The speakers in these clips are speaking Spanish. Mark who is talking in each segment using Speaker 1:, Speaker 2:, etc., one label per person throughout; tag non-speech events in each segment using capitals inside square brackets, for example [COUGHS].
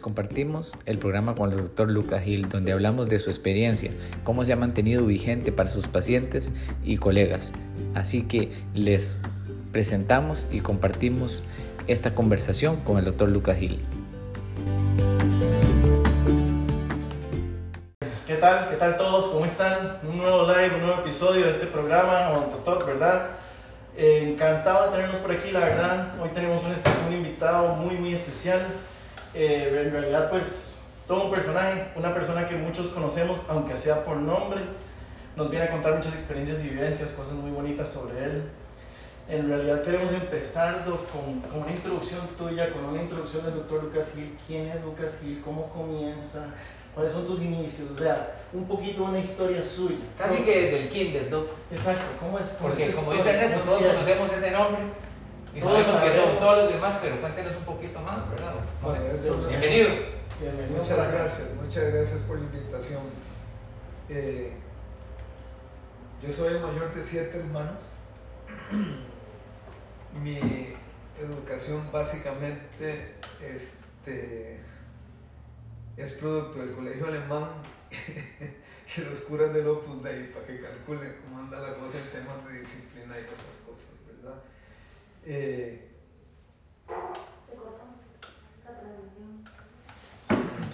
Speaker 1: compartimos el programa con el doctor Lucas Gil, donde hablamos de su experiencia, cómo se ha mantenido vigente para sus pacientes y colegas. Así que les presentamos y compartimos esta conversación con el doctor Lucas Gil.
Speaker 2: ¿Qué tal? ¿Qué tal todos? ¿Cómo están? Un nuevo live, un nuevo episodio de este programa doctor, ¿verdad? Eh, encantado de tenernos por aquí, la verdad. Hoy tenemos un, un invitado muy, muy especial. Eh, en realidad, pues, todo un personaje, una persona que muchos conocemos, aunque sea por nombre. Nos viene a contar muchas experiencias y vivencias, cosas muy bonitas sobre él. En realidad queremos empezar con, con una introducción tuya, con una introducción del doctor Lucas Gil. ¿Quién es Lucas Gil? ¿Cómo comienza? ¿Cuáles son tus inicios? O sea, un poquito una historia suya.
Speaker 1: Casi que desde el kinder, ¿no?
Speaker 2: Exacto, ¿cómo es? cómo
Speaker 1: Porque como dice Ernesto,
Speaker 2: ¿Cómo
Speaker 1: todos conocemos ese nombre y
Speaker 2: Todos
Speaker 1: sabemos que son todos los demás, pero cuéntenos un poquito más, ¿verdad? Bienvenido.
Speaker 2: Bienvenido
Speaker 3: Muchas gracias, muchas gracias por la invitación. Eh, yo soy el mayor de siete hermanos. [CLEARS THROAT] Mi educación básicamente este, es producto del colegio alemán [LAUGHS] y los curas del Opus Dei para que calculen cómo anda la cosa en temas de disciplina y esas cosas. Eh,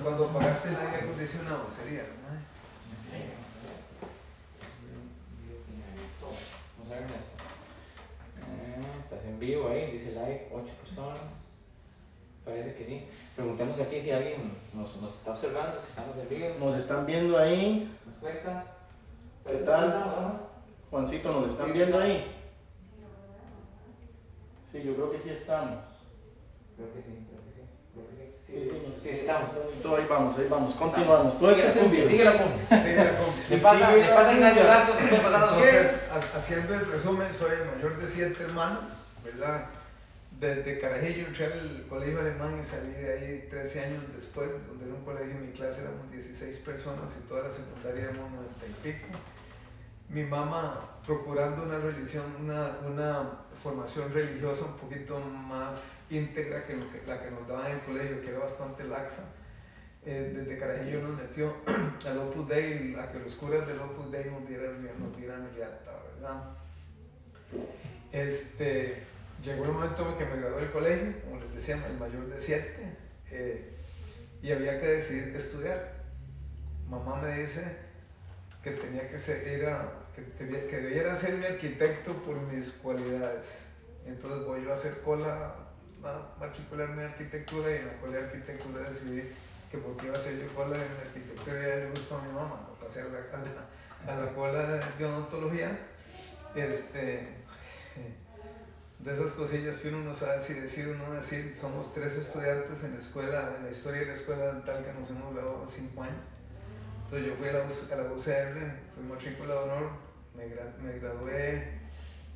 Speaker 3: cuando apagaste el aire acondicionado sería, ¿no?
Speaker 1: Vamos a ver Ernesto. Eh, Estás en vivo ahí, dice live, 8 personas. Parece que sí. Preguntemos aquí si alguien nos, nos está observando, si estamos en vivo.
Speaker 2: Nos están viendo ahí.
Speaker 1: ¿Nos cuenta?
Speaker 2: ¿Qué tal? Juancito, ¿nos están viendo
Speaker 1: está.
Speaker 2: ahí? Sí, yo creo que sí estamos.
Speaker 1: Creo que sí, creo que sí. Creo que sí.
Speaker 2: Sí, sí,
Speaker 1: sí, sí, estamos.
Speaker 2: Todo ahí vamos, ahí vamos. Continuamos. Todo
Speaker 1: Sigue
Speaker 2: esto es
Speaker 1: la
Speaker 2: en
Speaker 1: cumbia,
Speaker 2: vivo.
Speaker 1: sigue la cumbia. [LAUGHS]
Speaker 3: Sí, la combi.
Speaker 1: Le pasa, le Ignacio Rato, pasar
Speaker 3: haciendo el resumen, soy el mayor de siete hermanos, ¿verdad? Desde Carajillo entré al colegio alemán y salí de ahí 13 años después, donde era un colegio, en mi clase éramos 16 personas y toda la secundaria éramos 90 y pico. Mi mamá procurando una religión, una, una formación religiosa un poquito más íntegra que, la que nos daban en el colegio, que era bastante laxa. Eh, desde Carajillo nos metió [CLEARS THROAT] al Opus Dei, a que los curas del Opus Dei nos dieran, nos dieran riata, ¿verdad? Este, llegó el momento en que me gradué del colegio, como les decía, el mayor de siete, eh, y había que decidir qué estudiar. Mamá me dice que tenía que ser, era, que, que debiera ser mi arquitecto por mis cualidades. Entonces voy yo a hacer cola, a matricularme en arquitectura y en la cola de arquitectura decidí que porque iba a hacer yo cola en arquitectura ya le gustó a mi mamá, me pasé a la, a la, a la cola de odontología. Este, de esas cosillas que uno no sabe si decir o no decir, somos tres estudiantes en la escuela, en la historia de la escuela dental que nos hemos graduado cinco años. Entonces yo fui a la, a la UCR, fui matrícula de honor, me, me gradué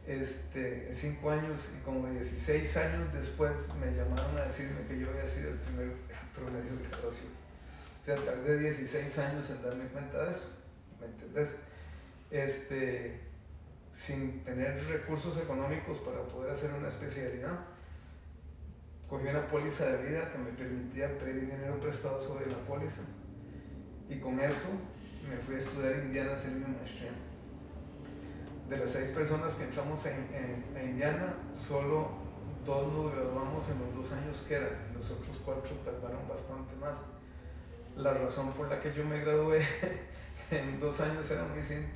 Speaker 3: este, cinco años y como 16 años después me llamaron a decirme que yo había sido el primer promedio de graduación. O sea, tardé 16 años en darme cuenta de eso, ¿me entendés? Este, sin tener recursos económicos para poder hacer una especialidad, cogí una póliza de vida que me permitía pedir dinero prestado sobre la póliza y con eso me fui a estudiar a Indiana a hacer mi maestría. De las seis personas que entramos en, en- a Indiana, solo dos nos graduamos en los dos años que eran, los otros cuatro tardaron bastante más. La razón por la que yo me gradué [LAUGHS] en dos años era muy simple.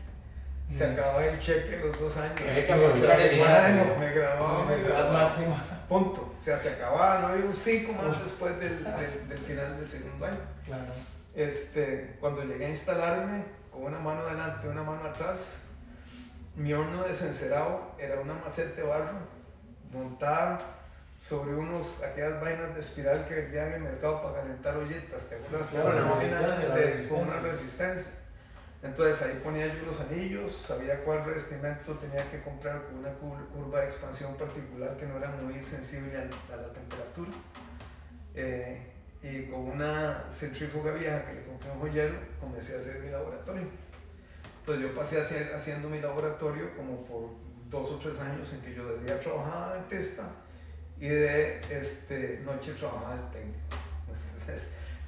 Speaker 3: Se acababa el cheque los dos años.
Speaker 1: Había que aprovechar el dinero.
Speaker 3: Me graduaba, me
Speaker 2: Necesidad
Speaker 3: graduaba.
Speaker 2: máxima.
Speaker 3: Punto. O sea, se acababa, no había un cinco más después del, del, del final del segundo año.
Speaker 2: Claro.
Speaker 3: Este, cuando llegué a instalarme con una mano adelante y una mano atrás, mi horno de cencerado era una maceta de barro montada sobre unos, aquellas vainas de espiral que vendían en el mercado para calentar ollitas, ¿te acuerdas?
Speaker 2: claro,
Speaker 3: una
Speaker 2: resistencia,
Speaker 3: de-
Speaker 2: resistencia.
Speaker 3: Una resistencia. Entonces ahí ponía yo los anillos, sabía cuál revestimiento tenía que comprar con una cur- curva de expansión particular que no era muy sensible a, a la temperatura. Eh, y con una centrífuga vieja que le compré a un joyero, comencé a hacer mi laboratorio. Entonces yo pasé a hacer, haciendo mi laboratorio como por dos o tres años en que yo de día trabajaba de dentista y de este, noche trabajaba de técnico.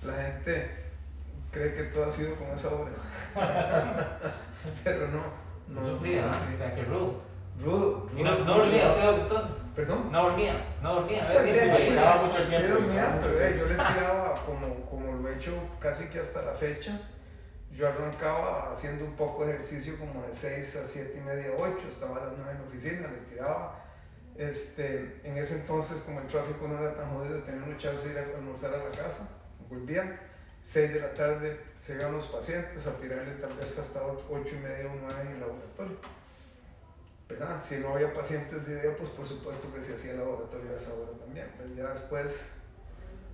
Speaker 3: la gente cree que todo ha sido con esa obra. [LAUGHS] Pero no.
Speaker 1: No, sufría. O sea, que rudo.
Speaker 3: Rudo.
Speaker 1: ¿Y no, no dormía usted entonces?
Speaker 3: ¿Perdón?
Speaker 1: No dormía, no dormía. Bien,
Speaker 3: bien,
Speaker 1: sí,
Speaker 3: pues,
Speaker 1: mucho el
Speaker 3: sí
Speaker 1: tiempo.
Speaker 3: dormía, pero eh, yo le [LAUGHS] tiraba como, como lo he hecho casi que hasta la fecha. Yo arrancaba haciendo un poco de ejercicio como de 6 a 7 y media, 8, estaba a las 9 en la oficina, le tiraba. Este, en ese entonces, como el tráfico no era tan jodido, tenía una chance de ir a almorzar a la casa, volvía, 6 de la tarde se iban los pacientes a tirarle tal vez hasta 8 y media o 9 en el laboratorio. ¿Verdad? Si no había pacientes de idea, pues por supuesto que se hacía el laboratorio a esa hora también. Pero ya después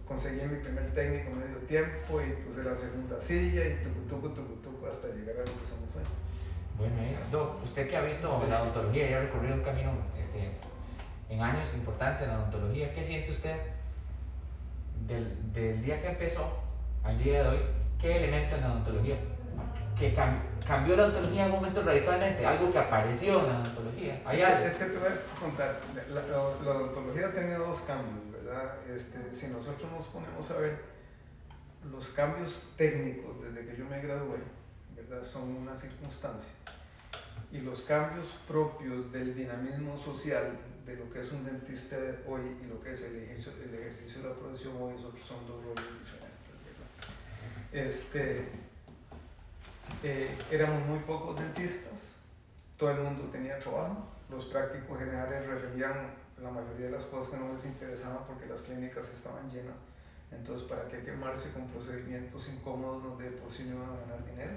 Speaker 3: conseguí mi primer técnico medio tiempo y puse la segunda silla y tucu, tucu, tucu, tucu, hasta llegar a lo que somos hoy.
Speaker 1: Bueno, eh, Doc, usted que ha visto la odontología y ha recorrido un camino este, en años importante en la odontología, ¿qué siente usted del, del día que empezó al día de hoy? ¿Qué elemento en la odontología que cam cambió la odontología en un momento radicalmente? Algo que apareció en la odontología.
Speaker 3: Es que, es que, te voy a contar, la, la, la, odontología ha tenido dos cambios, ¿verdad? Este, si nosotros nos ponemos a ver los cambios técnicos desde que yo me gradué, ¿verdad? Son una circunstancia. Y los cambios propios del dinamismo social de lo que es un dentista hoy y lo que es el ejercicio, el ejercicio de la profesión hoy son dos roles diferentes, ¿verdad? Este, eh, éramos muy pocos dentistas, todo el mundo tenía trabajo, los prácticos generales referían la mayoría de las cosas que no les interesaban porque las clínicas estaban llenas. Entonces, ¿para qué quemarse con procedimientos incómodos donde de por sí no iban a ganar dinero?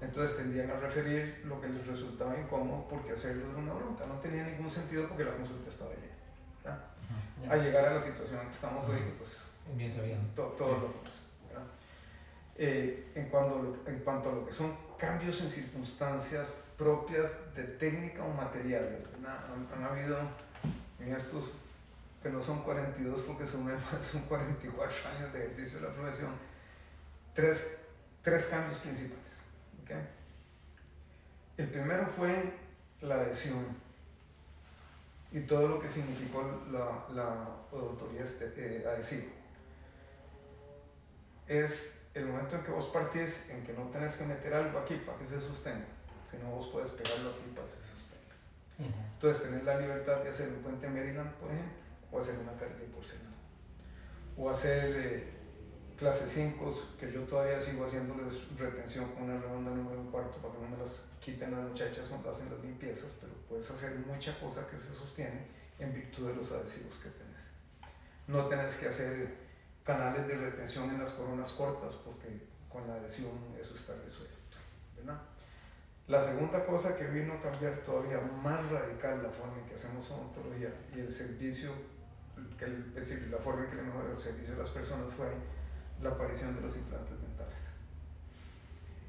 Speaker 3: Entonces tendían a referir lo que les resultaba incómodo porque hacerlo era una bronca. No tenía ningún sentido porque la consulta estaba llena. A llegar a la situación en que estamos hoy, pues
Speaker 1: bien
Speaker 3: todo sí. lo pues, eh, en, cuanto, en cuanto a lo que son cambios en circunstancias propias de técnica o material, han, han, habido en estos, que no son 42 porque son, son 44 años de ejercicio de la profesión, tres, tres cambios principales. ¿okay? El primero fue la adhesión y todo lo que significó la, la odontología eh, adhesiva. Es el momento en que vos partís en que no tenés que meter algo aquí para que se sostenga, sino vos puedes pegarlo aquí para que se sostenga. Uh -huh. Entonces, tenés la libertad de hacer un puente Maryland, por ejemplo, o hacer una carga de porcelana, o hacer eh, clase 5, que yo todavía sigo haciéndoles retención con una redonda número un cuarto para que no me las quiten las muchachas cuando hacen las limpiezas, pero puedes hacer mucha cosa que se sostiene en virtud de los adhesivos que tenés. No tenés que hacer canales de retención en las coronas cortas porque con la adhesión eso está resuelto. ¿verdad? La segunda cosa que vino a cambiar todavía más radical la forma en que hacemos odontología y el servicio, que el, es decir, la forma en que le mejoró el servicio a las personas fue la aparición de los implantes dentales.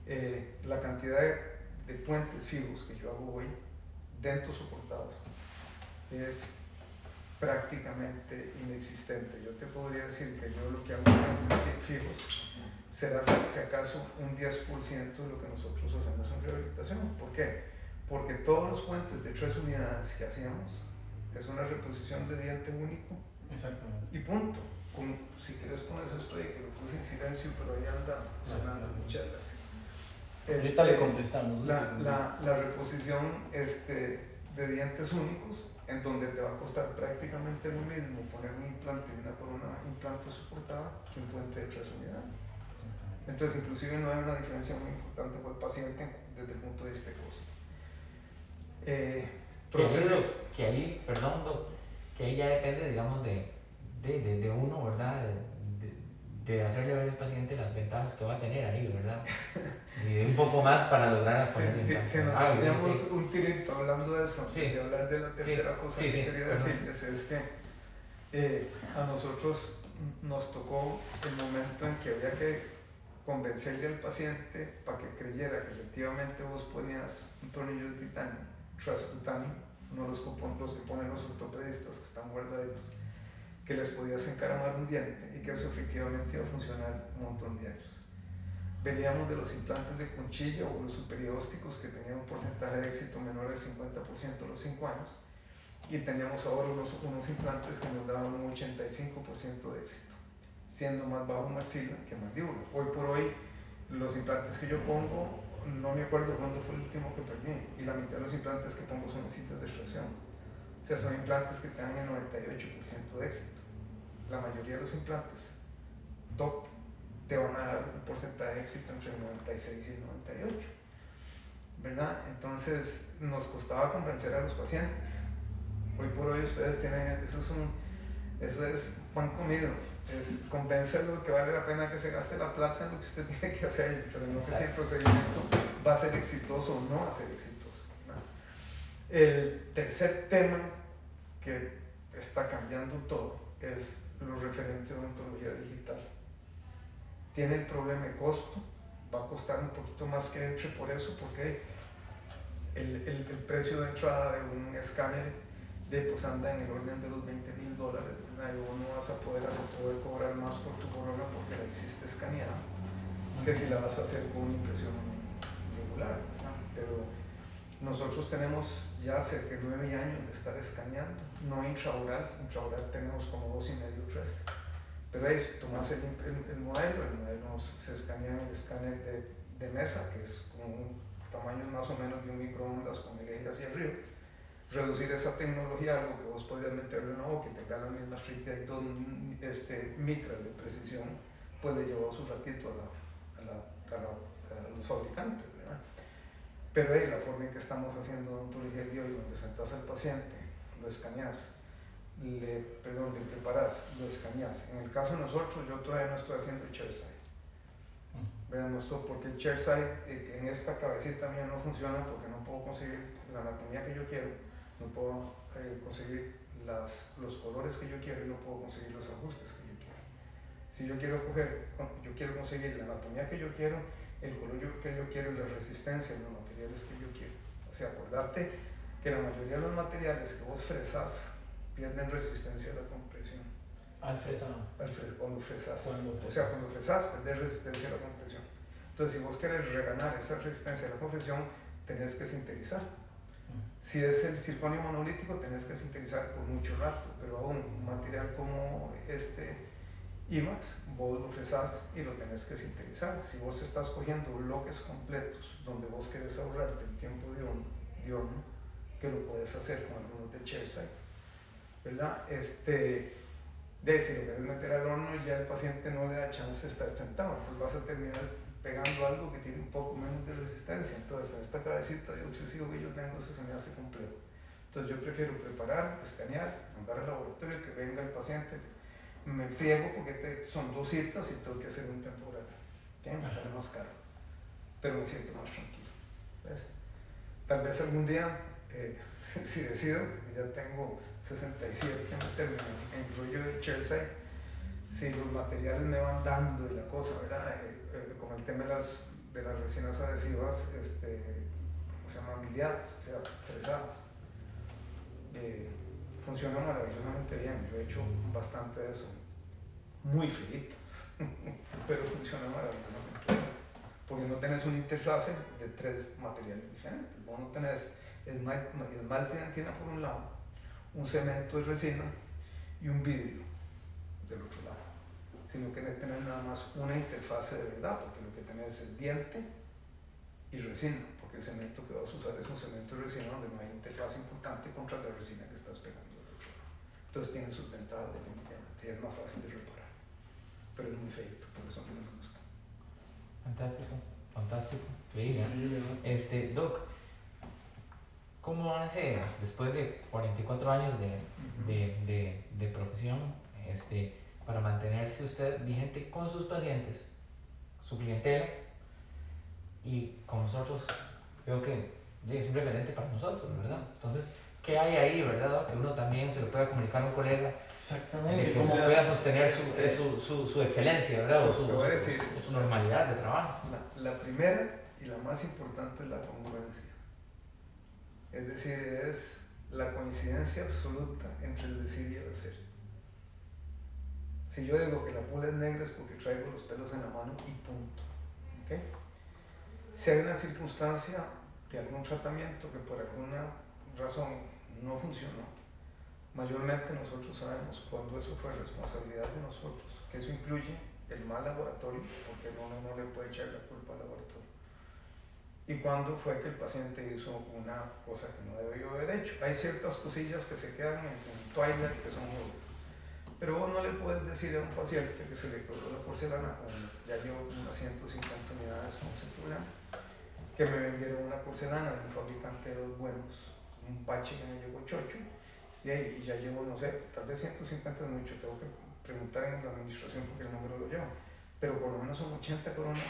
Speaker 3: Eh, la cantidad de, de, puentes fijos que yo hago hoy, dentos soportados, es prácticamente inexistente. Yo te podría decir que yo lo que hago en fijos será si acaso un 10% de lo que nosotros hacemos en rehabilitación. ¿Por qué? Porque todos los puentes de tres unidades que hacíamos es una reposición de diente único.
Speaker 2: Exactamente.
Speaker 3: Y punto. Con, si quieres pones esto ahí, que lo puse en silencio, pero ahí anda sonando muchas gracias.
Speaker 2: Ahorita le contestamos.
Speaker 3: La, la, la reposición este, de dientes únicos en donde te va a costar prácticamente lo mismo poner un implante y una corona implante soportada que un puente de unidades. Entonces, inclusive no hay una diferencia muy importante para el paciente desde el punto de vista de costo. Eh,
Speaker 1: que, ahí, que ahí, perdón, que ahí ya depende, digamos, de, de, de, de uno, ¿verdad? De, de, hacerle ver al paciente las ventajas que va a tener ahí, ¿verdad? [LAUGHS] Y un poco más para lograr
Speaker 3: sí, sí, sí, nos ah, sí. un tirito hablando de eso, de hablar de la tercera cosa que quería decirles, es que eh, a nosotros nos tocó el momento en que había que convencerle al paciente para que creyera que efectivamente vos ponías un tornillo de titanio, transtutanio, no los, los que ponen los ortopedistas que están guardaditos, que les podías encaramar un diente y que eso efectivamente iba a funcionar un montón de años. Veníamos de los implantes de conchilla o los superiósticos que tenían un porcentaje de éxito menor al 50% a los 5 años y teníamos ahora unos, unos implantes que nos daban un 85% de éxito. siendo más bajo maxila que mandíbula. Hoy por hoy, los implantes que yo pongo, no me acuerdo cuándo fue el último que perdí, y la mitad de los implantes que pongo son sitios de extracción. O sea, son implantes que te dan el 98% de éxito. La mayoría de los implantes top te van a dar un porcentaje de éxito entre el 96 y el 98. ¿Verdad? Entonces nos costaba convencer a los pacientes. Hoy por hoy ustedes tienen, eso es, un, eso es pan comido es convencerlo que vale la pena que se gaste la plata en lo que usted [LAUGHS] tiene que hacer, pero no sé si el procedimiento va a ser exitoso o no va a ser exitoso. El tercer tema que está cambiando todo es los referentes de odontología digital. Tiene el problema de costo, va a costar un poquito más que entre por eso, porque el, el, el precio de entrada de un escáner de, pues anda en el orden de los 20 mil dólares y no vas a poder, hacer, poder cobrar más por tu corona porque la hiciste escaneada que si la vas a hacer con una impresión regular. Pero nosotros tenemos ya cerca de nueve años de estar escaneando, no intraoral, intraoral tenemos como dos y medio, tres. Pero ahí tomas el, el, modelo, el modelo se escanea en el escáner de, mesa, que es con un tamaño más o menos de un microondas con el eje hacia arriba reducir esa tecnología, algo que vos podías meterle en boca y tenga la misma y dos este, micras de precisión, pues le llevó su ratito a, la, a, la, a, los fabricantes. ¿Verdad? Pero ahí la forma en que estamos haciendo odontología de hoy, donde sentas al paciente, lo escaneas, le, perdón, le preparas, lo escaneas. En el caso de nosotros, yo todavía no estoy haciendo el chairside. Vean, no estoy, porque el chairside eh, en esta cabecita mía no funciona porque no puedo conseguir la anatomía que yo quiero no puedo eh, conseguir las, los colores que yo quiero y no puedo conseguir los ajustes que yo quiero. Si yo quiero coger, yo quiero conseguir la anatomía que yo quiero, el color que yo quiero y la resistencia de los materiales que yo quiero. O sea, acordarte que la mayoría de los materiales que vos fresas pierden resistencia a la compresión.
Speaker 2: Al fresado.
Speaker 3: Al cuando, fresas. O sea, cuando fresas, perdés resistencia a la compresión. Entonces, si vos querés reganar esa resistencia a la compresión, tenés que sintetizar si es el circonio monolítico, tenés que sintetizar por mucho rato, pero aún un material como este IMAX, vos lo fresás y lo tenés que sintetizar. Si vos estás cogiendo bloques completos donde vos querés ahorrarte el tiempo de horno, que lo puedes hacer con algunos de Chairside, ¿verdad? Este, de si lo querés meter al horno, ya el paciente no le da chance de estar sentado, entonces vas a terminar pegando algo que tiene un poco menos de resistencia. Entonces, esta cabecita de obsesivo que yo tengo, eso se me hace complejo. Entonces, yo prefiero preparar, escanear, mandar al laboratorio, que venga el paciente. Me friego porque son dos citas y tengo que hacer un temporal. que Me sale más caro, pero me siento más tranquilo. ¿ves? Tal vez algún día, eh, [LAUGHS] si decido, ya tengo 67 meterme en el rollo de chairside, si los materiales me van dando y la cosa, ¿verdad? Eh, eh, como el tema de las, de las resinas adhesivas, este, ¿cómo se llaman? Miliadas, o sea, fresadas. Funciona maravillosamente bien, yo he hecho bastante de eso. Muy finitas, [LAUGHS] pero funciona maravillosamente Porque no tenés una interfase de tres materiales diferentes. Vos no tenés esmalte de antina por un lado, un cemento de resina y un vidrio del otro lado sino que tener nada más una interfase de verdad, porque lo que tenés es diente y resina, porque el cemento que vas a usar es un cemento de resina donde no hay interfaz importante contra la resina que estás pegando Entonces tiene sus ventajas definitivamente es más fácil de reparar, pero es muy feito, por eso no me gusta.
Speaker 1: Fantástico, fantástico, increíble. Este, Doc, ¿cómo hace después de 44 años de, de, de, de profesión? Este, para mantenerse usted vigente con sus pacientes, su clientela y con nosotros. Creo que es un referente para nosotros, ¿verdad? Entonces, ¿qué hay ahí, verdad? Que uno también se lo pueda comunicar a un colega.
Speaker 2: Exactamente.
Speaker 1: De cómo pueda sostener su, su, su, excelencia, ¿verdad? O su, su, normalidad de trabajo.
Speaker 3: La, la primera y la más importante es la congruencia. Es decir, es la coincidencia absoluta entre el decir y el hacer. Si yo digo que la pula es negra es porque traigo los pelos en la mano y punto. ¿Okay? Si hay una circunstancia de algún tratamiento que por alguna razón no funcionó, Mayormente nosotros sabemos cuándo eso fue responsabilidad de nosotros, que eso incluye el mal laboratorio, porque no le puede echar la culpa al laboratorio. Y cuándo fue que el paciente hizo una cosa que no debió haber hecho. Hay ciertas cosillas que se quedan en, en Twilight que son obvias. Pero vos no le puedes decir a un paciente que se le quebró la porcelana, ya llevo unas 150 unidades con ese problema, que me vendieron una porcelana de un fabricante de los buenos, un pache que me llegó chocho, y, ahí, y ya llevo, no sé, tal vez 150 es mucho, tengo que preguntar en la administración porque el número lo llevo, pero por lo menos son 80 coronas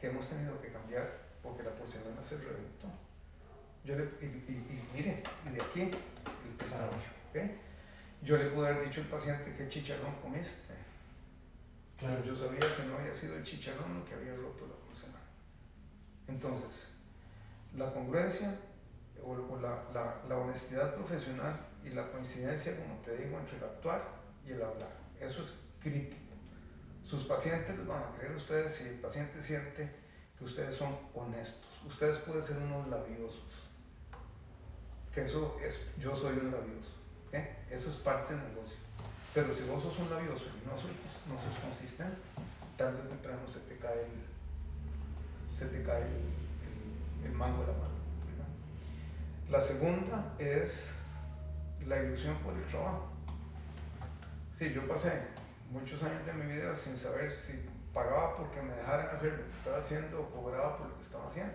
Speaker 3: que hemos tenido que cambiar porque la porcelana se reventó. Yo le, y, y, y mire, y de aquí, el claro. ¿okay? yo le pude haber dicho al paciente que chicharrón comiste. Claro. Yo sabía que no había sido el chicharrón lo que había roto la porcelana. Entonces, la congruencia o, o la, la, la honestidad profesional y la coincidencia, como te digo, entre el actuar y el hablar. Eso es crítico. Sus pacientes les van a creer ustedes si el paciente siente que ustedes son honestos. Ustedes pueden ser unos labiosos. Que eso es, yo soy un labioso. ¿okay? Eso es parte del negocio. Pero si vos sos un labioso y no sos, no sos consistente, tarde o temprano se te cae el, se te cae el, el, el mango de la mano. La segunda es la ilusión por el trabajo. Sí, yo pasé muchos años de mi vida sin saber si pagaba porque me dejaran hacer lo que estaba haciendo o cobraba por lo que estaba haciendo.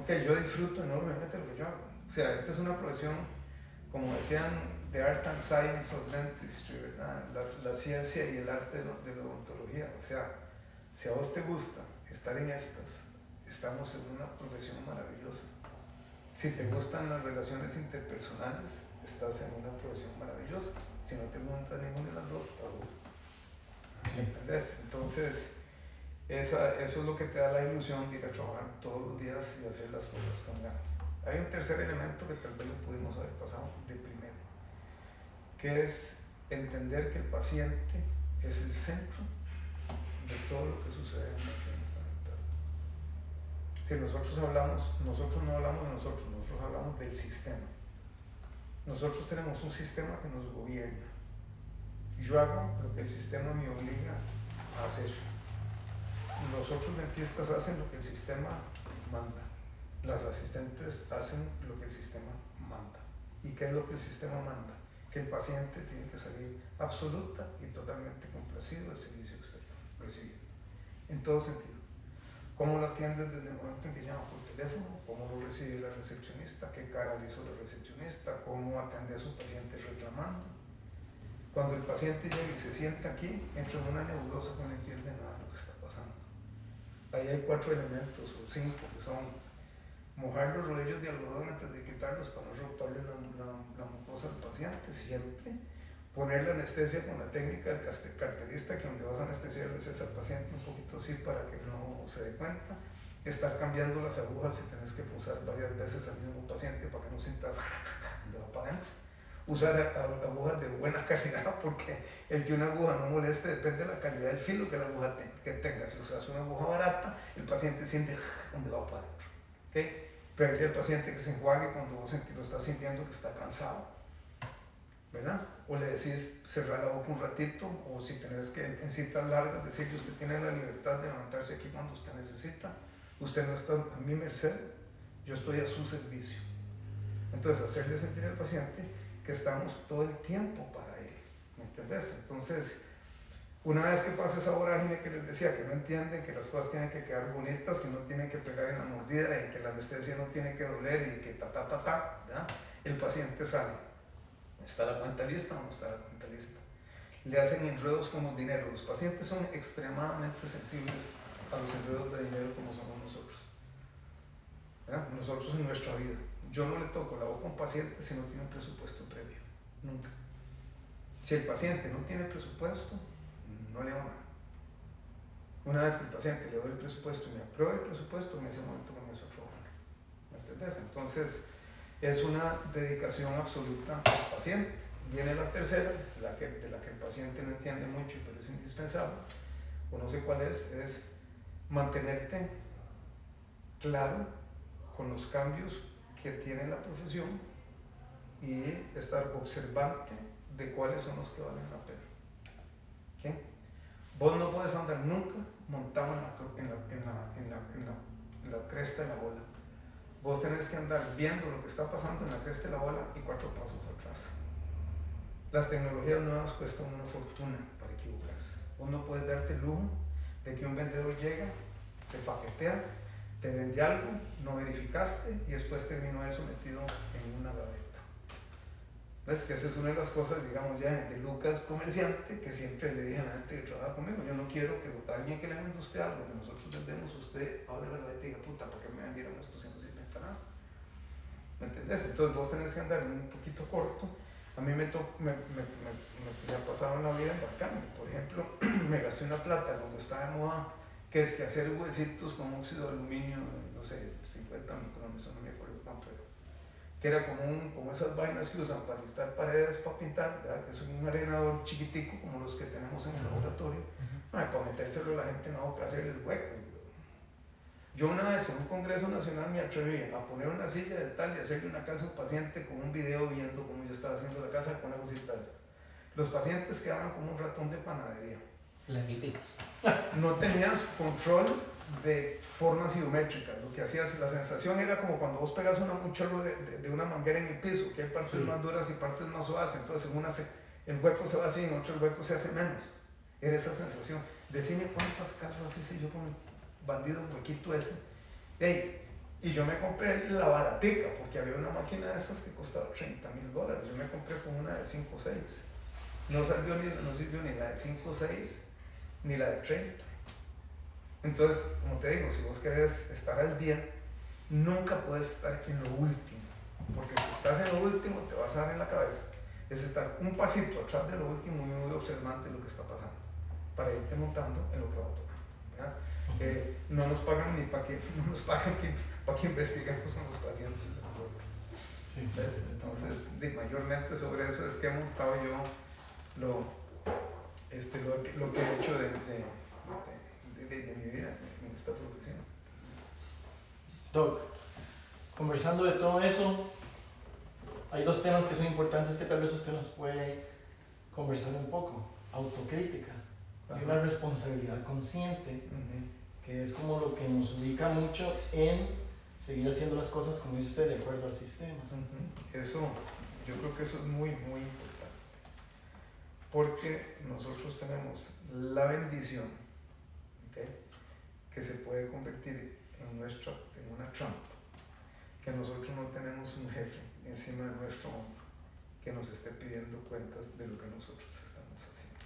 Speaker 3: Ok, yo disfruto enormemente lo que yo hago. O sea, esta es una profesión, como decían, de Art and Science of Dentistry, ¿verdad? La, la ciencia y el arte de, de la odontología. O sea, si a vos te gusta estar en estas, estamos en una profesión maravillosa. Si te gustan las relaciones interpersonales, estás en una profesión maravillosa. Si no te gusta ninguna de las dos, estás sí. ¿Entendés? Entonces, esa, eso es lo que te da la ilusión de ir a trabajar todos los días y hacer las cosas con ganas. Hay un tercer elemento que tal vez lo pudimos haber pasado de primero, que es entender que el paciente es el centro de todo lo que sucede en la clínica. Si nosotros hablamos, nosotros no hablamos de nosotros, nosotros hablamos del sistema. Nosotros tenemos un sistema que nos gobierna. Yo hago lo que el sistema me obliga a hacer. Los otros dentistas hacen lo que el sistema manda. Las asistentes hacen lo que el sistema manda. ¿Y qué es lo que el sistema manda? Que el paciente tiene que salir absoluta y totalmente complacido del servicio que está recibiendo. En todo sentido. ¿Cómo lo atiendes desde el momento en que llama por teléfono? ¿Cómo lo recibe la recepcionista? ¿Qué cara le hizo la recepcionista? ¿Cómo atiende a su paciente reclamando? Cuando el paciente llega y se sienta aquí, entra en una nebulosa que no entiende nada de lo que está pasando. Ahí hay cuatro elementos o cinco que son mojar los rodillos de algodón antes de quitarlos para no romperle la, la mucosa al paciente, siempre poner la anestesia con la técnica del carterista, que donde vas a anestesiarles es al paciente un poquito así para que no se dé cuenta, estar cambiando las agujas si tienes que pulsar varias veces al mismo paciente para que no sientas [LAUGHS] de va para adentro. Usar agujas de buena [LAUGHS] calidad, porque el que una aguja no moleste depende de la calidad del filo que la aguja te, que tenga. Si usas una aguja barata, el paciente siente [LAUGHS] donde va para adentro. ¿okay? Pedirle al paciente que se enjuague cuando vos lo estás sintiendo que está cansado ¿verdad? O le decís cerrar la boca un ratito, o si tenés que en citas largas decirle usted tiene la libertad de levantarse aquí cuando usted necesita, usted no está a mi merced, yo estoy a su servicio. Entonces, hacerle sentir al paciente que estamos todo el tiempo para él, ¿me entendés? Entonces, una vez que pasa esa vorágine que les decía, que no entienden que las cosas tienen que quedar bonitas, que no tienen que pegar en la mordida y que la anestesia no tiene que doler y que ta, ta, ta, ta, ¿verdad? el paciente sale ¿Está la cuenta lista o no está la cuenta lista? Le hacen enredos como dinero. Los pacientes son extremadamente sensibles a los enredos de dinero como somos nosotros. Nosotros en nuestra vida. Yo no le toco la boca a un paciente si no tiene un presupuesto previo. Nunca. Si el paciente no tiene presupuesto, no le hago nada. Una vez que el paciente le doy el presupuesto y me aprueba el presupuesto, en ese momento comienzo a trabajar. ¿Me entendés? Entonces, es una dedicación absoluta al paciente. Viene la tercera, la que, de la que el paciente no entiende mucho, pero es indispensable, o no sé cuál es, es mantenerte claro con los cambios que tiene la profesión y estar observante de cuáles son los que valen la pena. ¿Okay? Vos no puedes andar nunca montado en la, en la, en la, en la cresta de la bola. Vos tenés que andar viendo lo que está pasando en la cresta de la bola y cuatro pasos atrás. Las tecnologías nuevas cuestan una fortuna para equivocarse. Vos no puedes darte el lujo de que un vendedor llega, te paquetea, te vende algo, no verificaste y después terminó eso metido en una gaveta. ¿Ves? Que esa es una de las cosas, digamos, ya de Lucas comerciante, que siempre le dije a la gente que trabaja conmigo, yo no quiero que alguien que le venda usted algo que nosotros vendemos, usted abre la gaveta y diga, puta, ¿por qué me vendieron esto si ¿Me entendés? Entonces vos tenés que andar un poquito corto. A mí me, to, me, me, me, me, ha pasado en la vida en bacán. Por ejemplo, [CLEARS THROAT] me gasté una plata cuando estaba de moda, que es que hacer huesitos con óxido de aluminio, no sé, 50 micrones, no me acuerdo cuánto era que era como, un, como esas vainas que usan para listar paredes, para pintar, ¿verdad? que es un arenador chiquitico como los que tenemos en el laboratorio, para metérselo a la gente en la boca, hacerles huecos. Yo una vez en un congreso nacional me atreví a poner una silla de tal y hacerle una casa a un paciente con un video viendo cómo yo estaba haciendo la casa con una cosita de esta. Los pacientes quedaban como un ratón de panadería. No tenías control de formas geométricas. Lo que hacías, la sensación era como cuando vos pegas una, un chorro de, de, una manguera en el piso, que hay partes más duras y partes más suaves, entonces en una se, el hueco se va así, en otro el hueco se hace menos. Era esa sensación. Decime cuántas casas hice yo con el bandido huequito ese. y yo me compré la baratica, porque había una máquina de esas que costaba 30 mil dólares. Yo me compré con una de 5 o 6. No, salió ni, no sirvió ni la de 5 o 6, ni la de 30 entonces, como te digo, si vos querés estar al día, nunca puedes estar en lo último, porque si estás en lo último te vas a dar en la cabeza. Es estar un pasito atrás de lo último y muy observante de lo que está pasando, para irte montando en lo que va a Eh, no nos pagan ni para que, [LAUGHS] no nos pagan que, para que investiguemos con los pacientes. Sí, Entonces, de, mayormente sobre eso es que he montado yo lo, este, lo, lo que he hecho de, de de, mi vida en esta profesión.
Speaker 2: Doc, conversando de todo eso, hay dos temas que son importantes que tal vez usted nos puede conversar un poco. Autocrítica y una responsabilidad consciente, que es como lo que nos ubica mucho en seguir haciendo las cosas, como dice usted, de acuerdo al sistema.
Speaker 3: Eso, yo creo que eso es muy, muy importante. Porque nosotros tenemos la bendición que se puede convertir en, nuestra, en una trampa, que nosotros no tenemos un jefe encima de nuestro hombro que nos esté pidiendo cuentas de lo que nosotros estamos haciendo.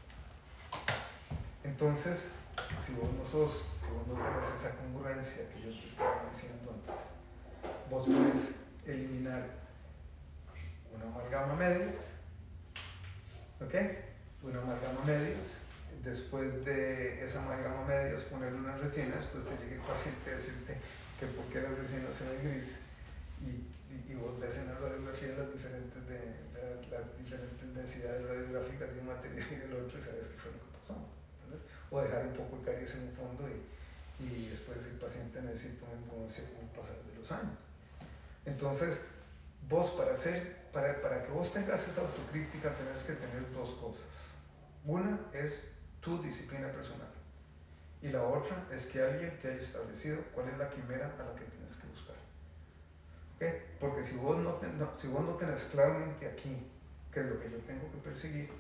Speaker 3: Entonces, si vos no sos, si vos no tenés esa congruencia que yo te estaba diciendo antes, vos puedes eliminar una amalgama medias, ¿ok? Una amalgama medias después de esa amalgama medias ponerle unas resinas, pues te llega el paciente a decirte que por qué la resina se ve gris y, y, vos ves en la radiografía las diferentes, de, las diferentes densidades radiográficas de un material y del otro y sabes qué fue lo que pasó. O dejar un poco de caries en un fondo y, y después el paciente necesita una endodoncia con el pasar de los años. Entonces, vos para, hacer, para, para que vos tengas esa autocrítica tenés que tener dos cosas. Una es tu disciplina personal. Y la otra es que alguien te haya establecido cuál es la quimera a la que tienes que buscar. ¿Okay? Porque si vos no, si vos no tenés claramente aquí qué es lo que yo tengo que perseguir,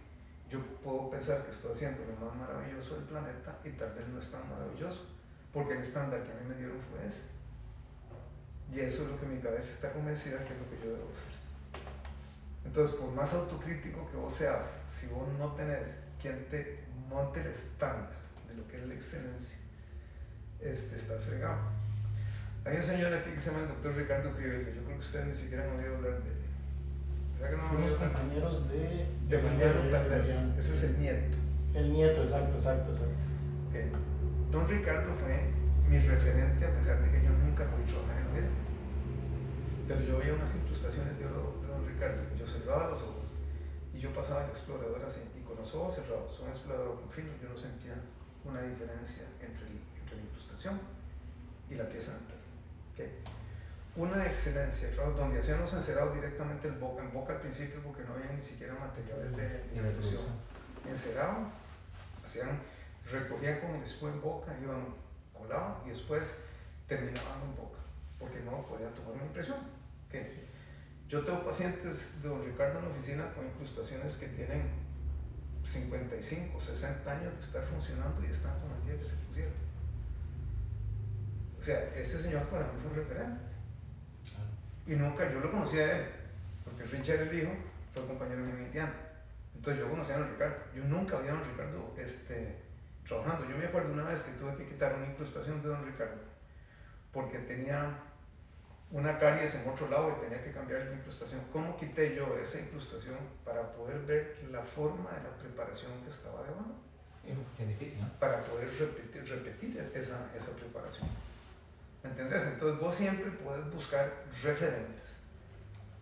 Speaker 3: yo puedo pensar que estoy haciendo lo más maravilloso del planeta y tal vez no es tan maravilloso, porque el estándar que a mí me dieron fue ese. Y eso es lo que mi cabeza está convencida que es lo que yo debo hacer. Entonces, por más autocrítico que vos seas, si vos no tenés quien te monte el estándar de lo que es la excelencia, este, estás fregado. Hay un señor aquí que se llama el doctor Ricardo Crivel, que yo creo que ustedes ni siquiera han oído hablar de él.
Speaker 2: ¿Verdad que no Fuimos compañeros de...
Speaker 3: De Mariano, vez. Ese es el nieto.
Speaker 2: El nieto, exacto, exacto, exacto.
Speaker 3: Okay. Don Ricardo fue mi referente a pesar de que yo nunca fui trabajar en la vida. Pero yo veía unas incrustaciones de, Don Ricardo, yo cerraba los ojos y yo pasaba el explorador así los ojos cerrados, un explorador con filo, yo no sentía una diferencia entre, entre la incrustación y la pieza. ¿okay? Una excelencia, donde hacían los encerados directamente en boca, en boca al principio porque no había ni siquiera materiales de, de Encerado, hacían, recogían con el espejo en boca, iban colado y después terminaban en boca porque no podían tomar una impresión. Yo tengo pacientes de don Ricardo en la oficina con incrustaciones que tienen 55, 60 años de estar funcionando y están con el día que se pusieron. O sea, ese señor para mí fue un referente. Y nunca, yo lo conocía a él, porque Richard, el hijo, fue compañero mío en Indiana. Entonces yo conocía a don Ricardo. Yo nunca había a don Ricardo este, trabajando. Yo me acuerdo una vez que tuve que quitar una incrustación de don Ricardo, porque tenía una caries en otro lado y tenía que cambiar la incrustación. ¿Cómo quité yo esa incrustación para poder ver la forma de la preparación que estaba debajo?
Speaker 1: Es difícil, ¿no?
Speaker 3: Para poder repetir, repetir esa, esa preparación. ¿Me entendés? Entonces vos siempre puedes buscar referentes.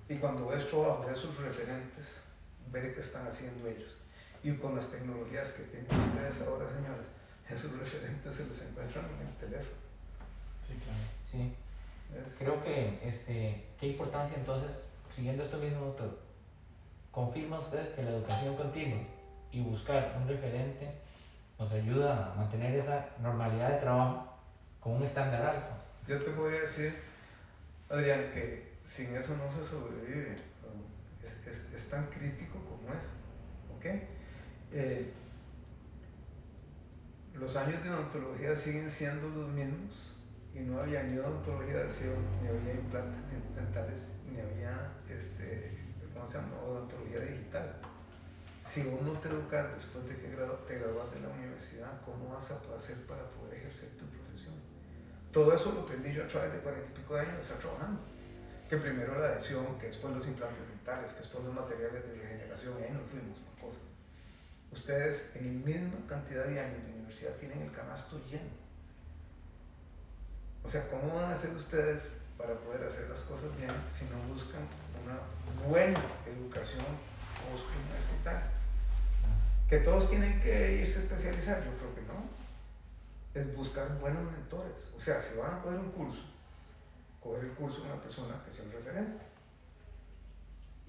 Speaker 3: Y cuando ves trabajo de esos referentes, ver qué están haciendo ellos. Y con las tecnologías que tienen ustedes ahora, señores, esos referentes se los encuentran en el teléfono.
Speaker 1: Sí, claro. Sí. Creo que, este, qué importancia entonces, siguiendo esto mismo, doctor, confirma usted que la educación continua y buscar un referente nos ayuda a mantener esa normalidad de trabajo con un estándar alto.
Speaker 3: Yo te podría decir, Adrián, que sin eso no se sobrevive. Es, es, es tan crítico como eso. ¿ok? Eh, los años de odontología siguen siendo los mismos y no había ni odontología ni había implantes dentales, ni había, este, ¿cómo se llama?, odontología digital. Si vos no te educas después de que te graduas de la universidad, ¿cómo vas a hacer para poder ejercer tu profesión? Todo eso lo aprendí yo a través de cuarenta y pico de años de estar trabajando. Que primero la adhesión, que después los implantes dentales, que después los materiales de regeneración, y ahí nos fuimos con cosas. Ustedes en la misma cantidad de años de universidad tienen el canasto lleno o sea, ¿cómo van a hacer ustedes para poder hacer las cosas bien si no buscan una buena educación post-universitaria? Que todos tienen que irse a especializar, yo creo que no. Es buscar buenos mentores. O sea, si van a coger un curso, coger el curso de una persona que sea un referente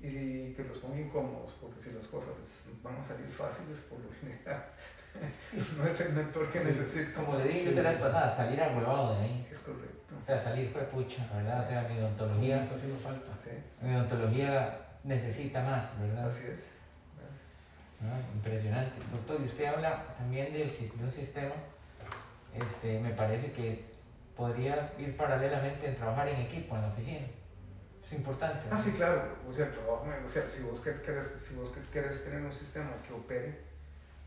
Speaker 3: y que los ponga incómodos, porque si las cosas van a salir fáciles por lo general, [LAUGHS] no es el mentor que necesita.
Speaker 1: Como le dije usted la vez pasada, salir huevado de ahí.
Speaker 3: Es correcto.
Speaker 1: O sea, salir fue pucha, ¿verdad? O sea, mi odontología.
Speaker 2: está haciendo falta.
Speaker 1: Mi odontología necesita más, ¿verdad?
Speaker 3: Así es.
Speaker 1: Impresionante. Doctor, y usted habla también del, de un sistema, este, me parece que podría ir paralelamente en trabajar en equipo, en la oficina. Es importante.
Speaker 3: Ah, sí, claro. O sea, trabajo, o sea, si vos querés, si vos querés tener un sistema que opere,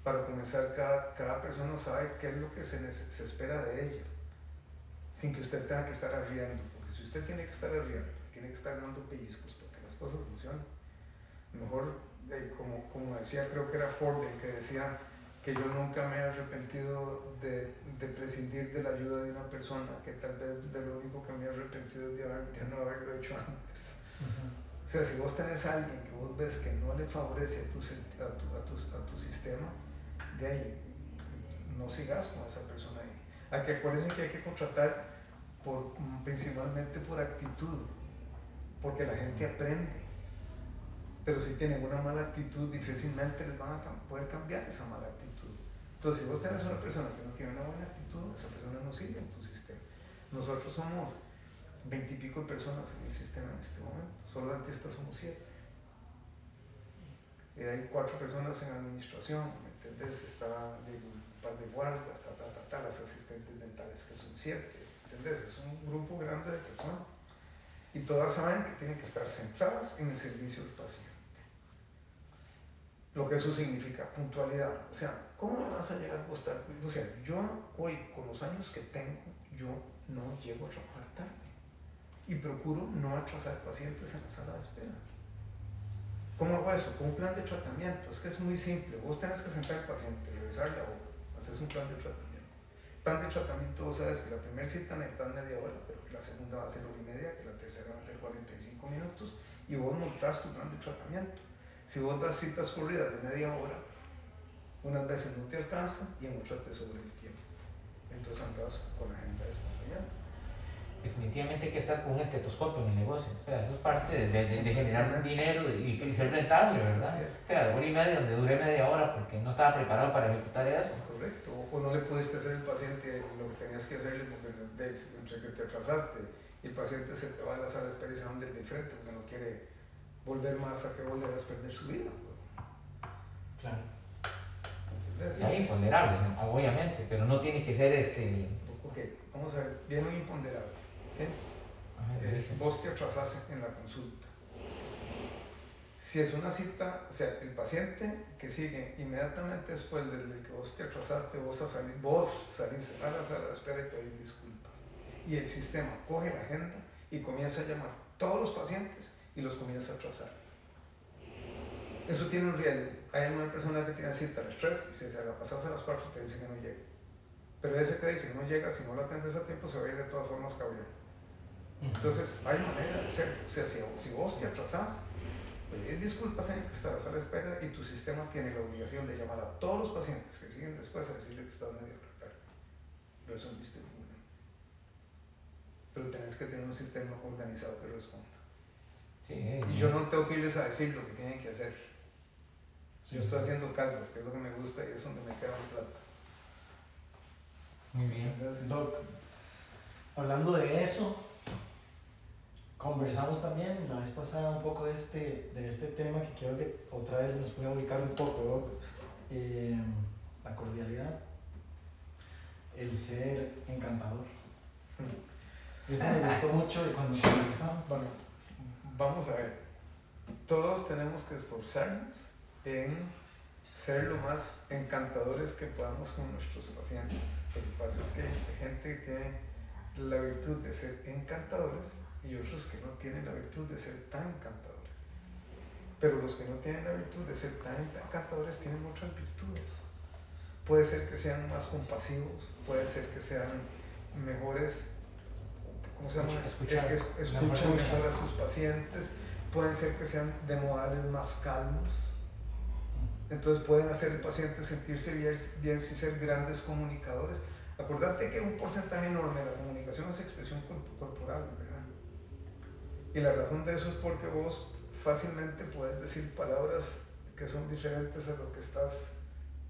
Speaker 3: para comenzar, cada, cada persona sabe qué es lo que se, se espera de ella, sin que usted tenga que estar arriando, porque si usted tiene que estar arriando, tiene que estar dando pellizcos para que las cosas funcionen. Mejor, como, como decía, creo que era Ford el que decía que yo nunca me he arrepentido de, de, prescindir de la ayuda de una persona, que tal vez de lo único que me he arrepentido es de, de no haberlo hecho antes. O sea, si vos tenés a alguien que vos ves que no le favorece a tu, a tu, a tu, a tu sistema, de ahí no sigas con esa persona ahí. Hay que acuérdense que hay que contratar por, principalmente por actitud, porque la gente aprende. Pero si tienen una mala actitud, difícilmente les van a poder cambiar esa mala actitud. Entonces, si vos tenés una persona que no tiene una buena actitud, esa persona no sigue en tu sistema. Nosotros somos veintipico personas en el sistema en este momento, solo dentistas somos siete. Y hay cuatro personas en administración, ¿entendés? Está un par de guardias, ta, ta, ta, ta, las asistentes dentales que son siete, ¿entendés? Es un grupo grande de personas. Y todas saben que tienen que estar centradas en el servicio del paciente. Lo que eso significa, puntualidad. O sea, ¿cómo vas a llegar a estar? O sea, yo hoy, con los años que tengo, yo no llego a trabajar tarde. Y procuro no atrasar pacientes en la sala de espera. ¿Cómo hago eso? Con un plan de tratamiento. Es que es muy simple. Vos tenés que sentar al paciente, revisar la boca, haces un plan de tratamiento. Plan de tratamiento, vos sabes que la primera cita necesitas media hora, pero que la segunda va a ser hora y media, que la tercera va a ser 45 minutos, y vos montás tu plan de tratamiento. Si vos das citas corridas de media hora, unas veces no te alcanza y en otras te sobra el tiempo. Entonces andas con la agenda despañada.
Speaker 1: definitivamente hay que estar con un estetoscopio en el negocio. O sea, eso es parte de, de, de generar dinero y, y, ser rentable, ¿verdad? O sea, hora y media donde duré media hora porque no estaba preparado para ejecutar eso.
Speaker 3: Correcto. O no le pudiste hacer al paciente lo que tenías que hacerle porque entre que te atrasaste y el paciente se te va a la sala de espera y se va de frente porque no quiere volver más a que vas a perder su vida.
Speaker 1: Claro. hay imponderables, obviamente, pero no tiene que ser este...
Speaker 3: Ok, vamos a ver, viene un imponderable. ¿okay? vos te atrasas en la consulta. Si es una cita, o sea, el paciente que sigue inmediatamente después del que vos te atrasaste, vos, salir, vos salís a la sala de espera y pedir disculpas. Y el sistema coge la agenda y comienza a llamar a todos los pacientes y los comienza a atrasar. Eso tiene un riesgo. Hay una persona que tiene cita a las 3 y si se la pasas a las 4 te dice que no llega. Pero ese que dice que no llega, si no lo atendes a tiempo, se va a ir de todas formas cabreado. Entonces, hay manera de hacerlo. O sea, si, vos te atrasás, pedir disculpas en que estás a la espera y tu sistema tiene la obligación de llamar a todos los pacientes que siguen después a decirle que estás medio tarde. Resolviste el problema. Pero tenés que tener un sistema organizado que responda.
Speaker 1: Sí,
Speaker 3: y yo no tengo que irles a decir lo que tienen que hacer. Yo estoy haciendo casas, que es lo que me gusta y es donde me queda mi plata.
Speaker 1: Muy bien.
Speaker 2: Doc, hablando de eso, conversamos también la vez pasada un poco de este, de este tema que quiero que otra vez nos pueda ubicar un poco, Doc. Eh, la cordialidad, el ser encantador. [LAUGHS] Eso me gustó mucho y cuando [LAUGHS] conversamos.
Speaker 3: Bueno, vamos a ver. Todos tenemos que esforzarnos en ser lo más encantadores que podamos con nuestros pacientes. Lo que pasa es que hay gente que tiene la virtud de ser encantadores y otros que no tienen la virtud de ser tan encantadores. Pero los que no tienen la virtud de ser tan encantadores tienen otras virtudes. Puede ser que sean más compasivos, puede ser que sean mejores, ¿cómo se llama?
Speaker 1: Escuchar,
Speaker 3: escuchan mejor a sus pacientes, pueden ser que sean de modales más calmos entonces pueden hacer el paciente sentirse bien, bien sin ser grandes comunicadores. Acordate que un porcentaje enorme de la comunicación es expresión corporal, ¿verdad? Y la razón de eso es porque vos fácilmente puedes decir palabras que son diferentes a lo que estás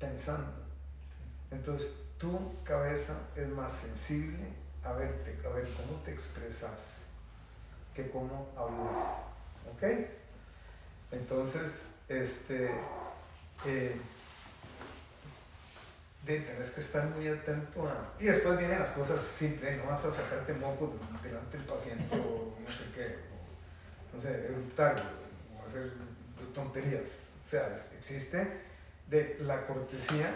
Speaker 3: pensando. Entonces tu cabeza es más sensible a verte, a ver cómo te expresas que cómo hablas. ¿Ok? Entonces, este, eh, de, tenés que estar muy atento a... Y después vienen las cosas simples, no vas a sacarte moco delante del paciente o no sé qué, o, no sé, eructar o hacer tonterías. O sea, este, existe de la cortesía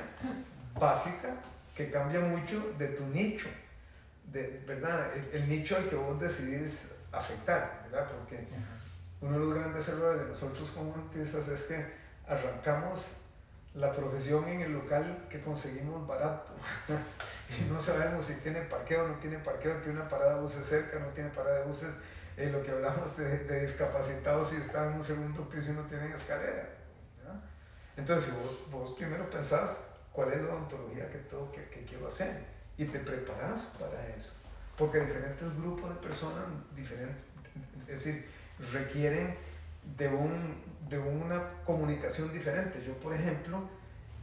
Speaker 3: básica que cambia mucho de tu nicho, de, ¿verdad? El, nicho al que vos decidís afectar, ¿verdad? Porque uno de los grandes errores de nosotros como artistas es que arrancamos la profesión en el local que conseguimos barato. [LAUGHS] no sabemos si tiene parqueo o no tiene parqueo, tiene una parada de buses cerca, no tiene parada de buses. Eh, lo que hablamos de, discapacitados, si están en un segundo piso y no tienen escalera. Entonces, vos, vos primero pensás cuál es la odontología que, que, que quiero hacer y te preparas para eso. Porque diferentes grupos de personas, diferentes, es decir, requieren de, un, de una comunicación diferente. Yo, por ejemplo,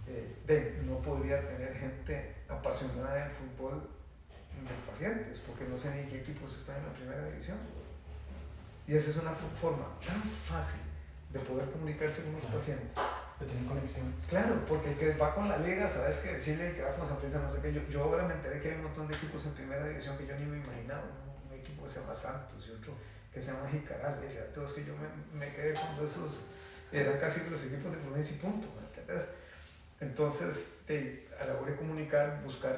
Speaker 3: eh, no podría tener gente apasionada del fútbol de pacientes, porque no sé ni qué equipos están en la primera división. Y esa es una forma tan fácil de poder comunicarse con los pacientes.
Speaker 2: De tener conexión.
Speaker 3: Claro, porque el que va con la liga, sabes que decirle el que va con Zaprisa, no sé qué. Yo, yo ahora me enteré que hay un montón de equipos en primera división que yo ni me imaginaba. Un, equipo que se llama Santos y otro que se llama Jicaral. Y todos que yo me, me quedé con esos, eran casi los equipos de provincia y punto. Entonces, a la hora de comunicar, buscar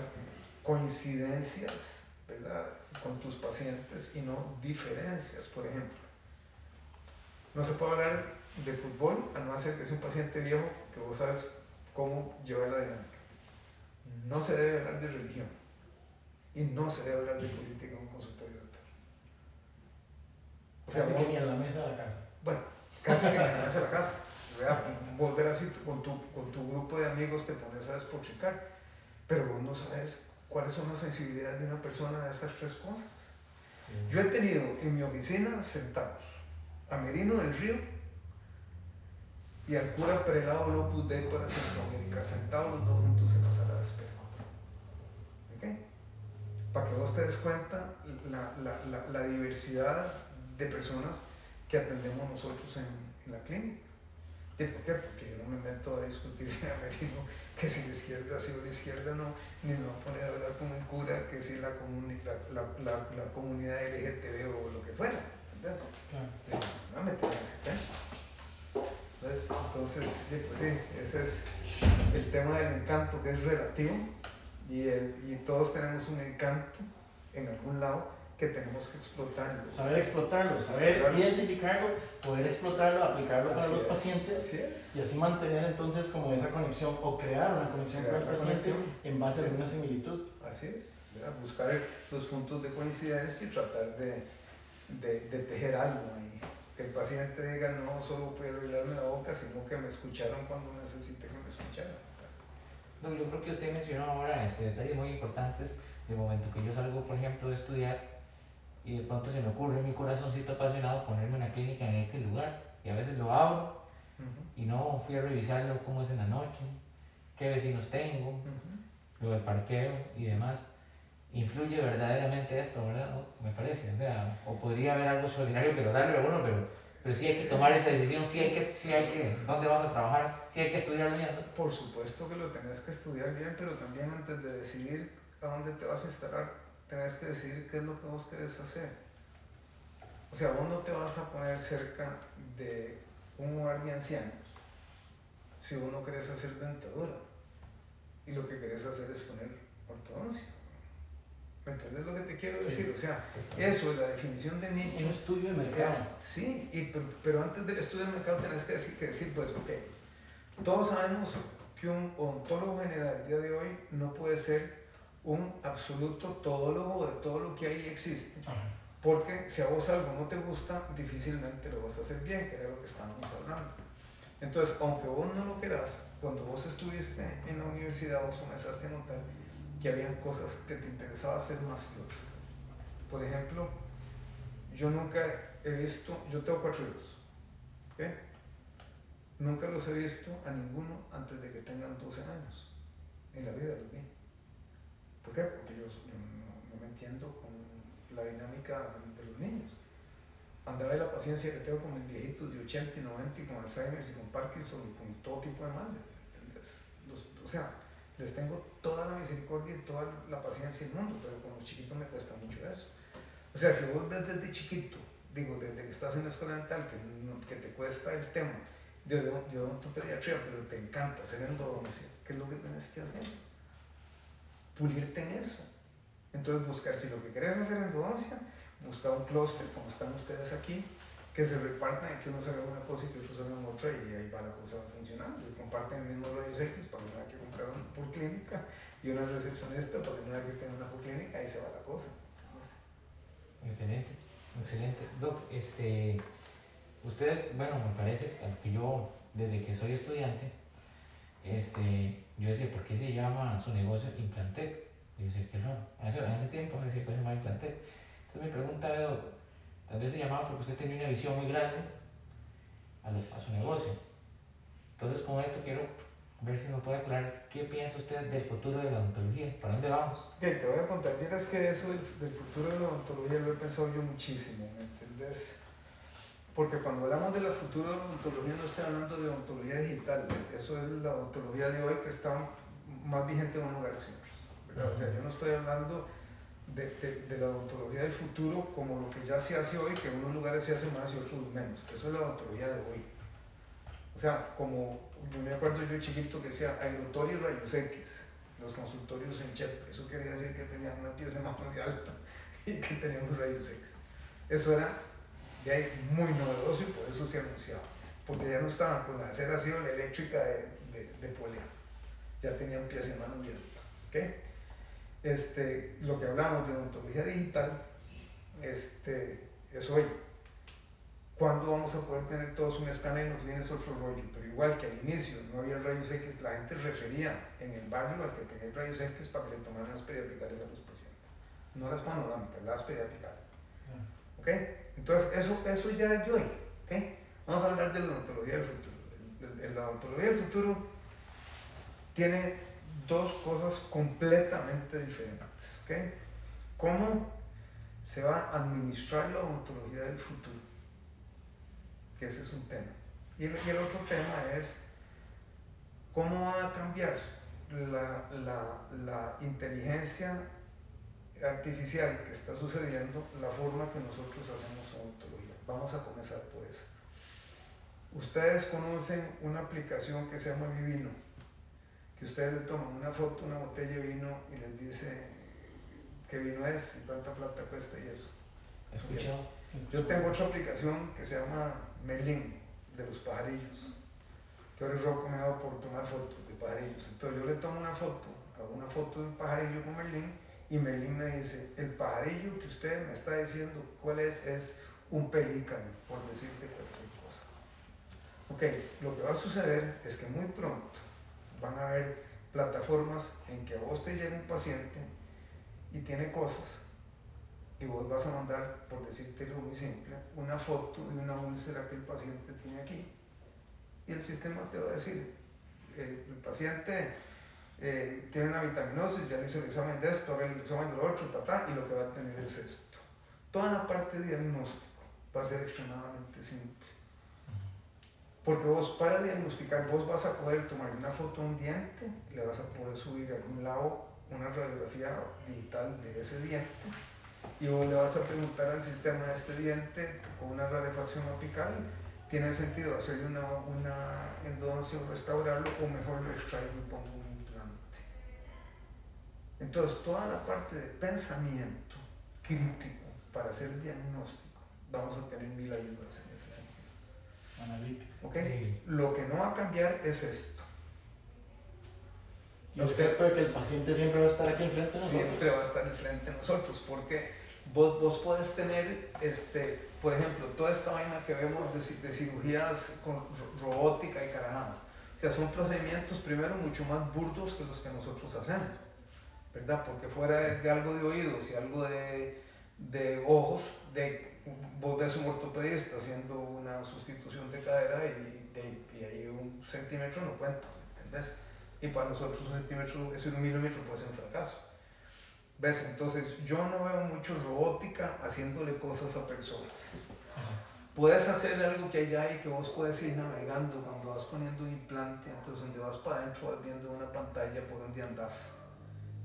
Speaker 3: coincidencias ¿verdad? con tus pacientes y no diferencias, por ejemplo. No se puede hablar de fútbol a no ser que sea un paciente viejo que vos sabes cómo llevar la dinámica. No se debe hablar de religión y no se debe hablar de política en un consultorio
Speaker 2: o sea, casi que ni en la mesa de la casa.
Speaker 3: Bueno, casi que ni en la mesa de la casa. Volver así con tu, con tu grupo de amigos te pones a despotricar, pero vos no sabes cuáles son las sensibilidades de una persona a esas tres cosas. Yo he tenido en mi oficina sentados a Merino del Río y al cura prelado Lopus de para Centroamérica, sentados los dos juntos en la sala de espera. ¿Ok? Para que vos te des cuenta la, la, la, la diversidad de personas que atendemos nosotros en, en la clínica. ¿Y por qué? Porque yo no me meto a discutir [LAUGHS] a que si la izquierda sí o la izquierda no, ni me voy a poner a hablar con un cura que si la, comuni la, la, la, comunidad LGTB o lo que fuera. ¿Entendés? Claro. No me meto en ese tema. Entonces, pues sí, ese es el tema del encanto que es relativo y, el, y todos tenemos un encanto en algún lado que tenemos que explotarlo.
Speaker 2: Saber explotarlo, saber identificarlo, poder explotarlo, aplicarlo para los pacientes y así mantener entonces como esa conexión o crear una conexión con el paciente en base a una similitud.
Speaker 3: Así es, buscar los puntos de coincidencia y tratar de, de, de, tejer algo ahí. Que el paciente diga, no solo fue arreglarme la boca, sino que me escucharon cuando necesité que me escucharan.
Speaker 1: No, yo creo que usted mencionó ahora este, detalles muy importantes. De momento que yo salgo, por ejemplo, de estudiar, y de pronto se me ocurre en mi corazoncito apasionado ponerme una clínica en este lugar y a veces lo abro y no fui a revisarlo cómo es en la noche, qué vecinos tengo, lo del parqueo y demás. Influye verdaderamente esto, ¿verdad? Me parece, o sea, o podría haber algo extraordinario que lo a uno, pero, pero sí hay que tomar esa decisión, sí hay que, sí hay que, ¿dónde vas a trabajar? Sí hay que estudiar bien.
Speaker 3: Por supuesto que lo tenés que estudiar bien, pero también antes de decidir a dónde te vas a instalar, tenés que decidir qué es lo que vos querés hacer. O sea, vos no te vas a poner cerca de un hogar de ancianos si vos no querés hacer dentadura y lo que querés hacer es poner ortodoncia. ¿Me entiendes lo que te quiero decir? O sea, eso es la definición de nicho.
Speaker 2: Un estudio de mercado.
Speaker 3: sí, y, pero, antes del estudio de mercado tenés que decir, que decir, pues, ok, todos sabemos que un odontólogo general el día de hoy no puede ser un absoluto todólogo de todo lo que ahí existe. Porque si a vos algo no te gusta, difícilmente lo vas a hacer bien, que era lo que estábamos hablando. Entonces, aunque vos no lo quieras, cuando vos estuviste en la universidad, vos comenzaste a notar que habían cosas que te interesaba hacer más que otras. Por ejemplo, yo nunca he visto, yo tengo cuatro hijos, Nunca los he visto a ninguno antes de que tengan 12 años. En la vida los vi. ¿Por qué? Porque yo, no, me entiendo con la dinámica de los niños. Andaba de la paciencia que tengo con mis viejitos de 80 y 90 y con Alzheimer y con Parkinson y con todo tipo de males. o sea, les tengo toda la misericordia y toda la paciencia del mundo, pero con los chiquitos me cuesta mucho eso. O sea, si vos ves desde chiquito, digo, desde que estás en la escuela dental, que, que te cuesta el tema de, odontopediatría, pero te encanta hacer endodoncia, ¿qué es lo que tienes que hacer? pulirte en eso. Entonces buscar, si lo que querés hacer endodoncia, buscar un clúster como están ustedes aquí, que se repartan y que uno se vea una cosa y que otro se vea otra y ahí va la cosa funcionando. Y comparten el mismo rayos X para que no haya que comprar una por clínica y una recepcionista para que no haya que tener una por clínica, ahí se va la cosa.
Speaker 1: Excelente, excelente. Doc, este, usted, bueno, me parece que yo, desde que soy estudiante, este, yo decía, ¿por qué se llama su negocio Implantec? yo decía, qué raro. En ese, en ese tiempo decía que se llama Implantec. Entonces me pregunta, tal vez se llamaba porque usted tenía una visión muy grande a, a su negocio. Entonces con esto quiero ver si me puede aclarar qué piensa usted del futuro de la odontología, ¿para dónde vamos?
Speaker 3: Ok, te voy a contar, es que eso del, del futuro de la odontología lo he pensado yo muchísimo, ¿me entiendes? Porque cuando hablamos de la odontología no estoy hablando de odontología digital, eso es la odontología de hoy que está más vigente en un lugar siempre. O sea, yo no estoy hablando de, de, la odontología del futuro como lo que ya se hace hoy, que en unos lugares se hace más y otros menos. Eso es la odontología de hoy. O sea, como yo me acuerdo yo chiquito que decía aerotorio y rayos X, los consultorios en CHEP, eso quería decir que tenían una pieza más muy alta y que tenían un rayos X. Eso era ya muy novedoso y por eso se anunciaba. Porque ya no estaban con la aceleración eléctrica de, de, de polea. Ya tenían pies y manos bien. ¿okay? Este, lo que hablamos de odontología digital este, es hoy. ¿Cuándo vamos a poder tener todos un escáner y nos tienes otro rollo? Pero igual que al inicio no había rayos X, la gente refería en el barrio al que tenía rayos X para que le tomaran las periapicales a los pacientes. No las panorámicas, las periapicales. ¿Ok? Entonces, eso, eso ya es. ¿Ok? Vamos a hablar de la odontología del futuro. La odontología del futuro tiene dos cosas completamente diferentes. ¿Ok? ¿Cómo se va a administrar la odontología del futuro? Que ese es un tema. Y el, y el otro tema es cómo va a cambiar la, la, la inteligencia artificial que está sucediendo, la forma que nosotros hacemos odontología. Vamos a comenzar por eso. Ustedes conocen una aplicación que se llama Vivino, que ustedes le toman una foto, una botella de vino y les dice qué vino es y cuánta plata cuesta y eso.
Speaker 2: Escuchado.
Speaker 3: Yo tengo otra aplicación que se llama Merlin, de los pajarillos, que ahora es Rocco me ha dado por tomar fotos de pajarillos. Entonces yo le tomo una foto, hago una foto de un pajarillo con Merlin y Merlin me dice, el pajarillo que usted me está diciendo cuál es, es un pelícano, por decirte cualquier cosa. Ok, lo que va a suceder es que muy pronto van a haber plataformas en que a vos te llega un paciente y tiene cosas y vos vas a mandar, por decirte algo muy simple, una foto de una úlcera que el paciente tiene aquí. Y el sistema te va a decir, el, paciente eh, tiene una vitaminosis, ya le hizo el examen de esto, el examen de lo otro, ta, y lo que va a tener es esto. Toda la parte de diagnóstico va a ser extremadamente simple. Porque vos para diagnosticar, vos vas a poder tomar una foto de un diente, le vas a poder subir a algún lado una radiografía digital de ese diente y vos le vas a preguntar al sistema de este diente con una rarefacción apical, ¿tiene sentido hacerle una, una endodoncia o restaurarlo o mejor lo extraigo y pongo un implante? Entonces, toda la parte de pensamiento crítico para hacer diagnóstico, vamos a tener mil ayudas en ese sentido.
Speaker 2: Analítica.
Speaker 3: ¿Ok? Lo que no va a cambiar es esto.
Speaker 2: Y usted puede que el paciente siempre va a estar aquí enfrente de nosotros.
Speaker 3: Siempre va a estar enfrente de nosotros, porque vos, vos puedes tener, este, por ejemplo, toda esta vaina que vemos de, ci- de cirugías con ro- robótica y carajadas. O sea, son procedimientos primero mucho más burdos que los que nosotros hacemos, ¿verdad? Porque fuera de, de algo de oídos y algo de, de ojos, de, vos ves un ortopedista haciendo una sustitución de cadera y, de, y ahí un centímetro no cuenta, ¿entendés? Y para nosotros un centímetro, es un milímetro puede ser un fracaso. ¿Ves? Entonces yo no veo mucho robótica haciéndole cosas a personas. Puedes hacer algo que allá y que vos puedes ir navegando cuando vas poniendo un implante, entonces donde vas para adentro vas viendo una pantalla por donde andás.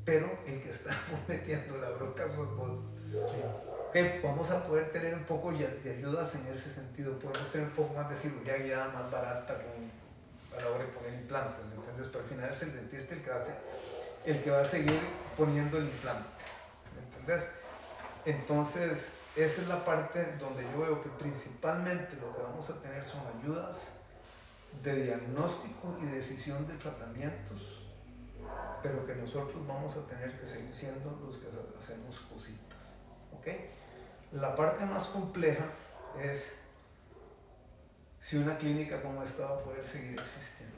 Speaker 3: Pero el que está [LAUGHS] metiendo la broca sos vos. Ok, vamos a poder tener un poco de ayudas en ese sentido. Podemos tener un poco más de cirugía guiada más barata con, a la hora de poner implantes, ¿me entiendes? Pero al final es el dentista el que, hace, el que va a seguir poniendo el implante, ¿me entiendes? Entonces, esa es la parte donde yo veo que principalmente lo que vamos a tener son ayudas de diagnóstico y decisión de tratamientos, pero que nosotros vamos a tener que seguir siendo los que hacemos cositas. ¿Ok? La parte más compleja es si una clínica como esta va a poder seguir existiendo.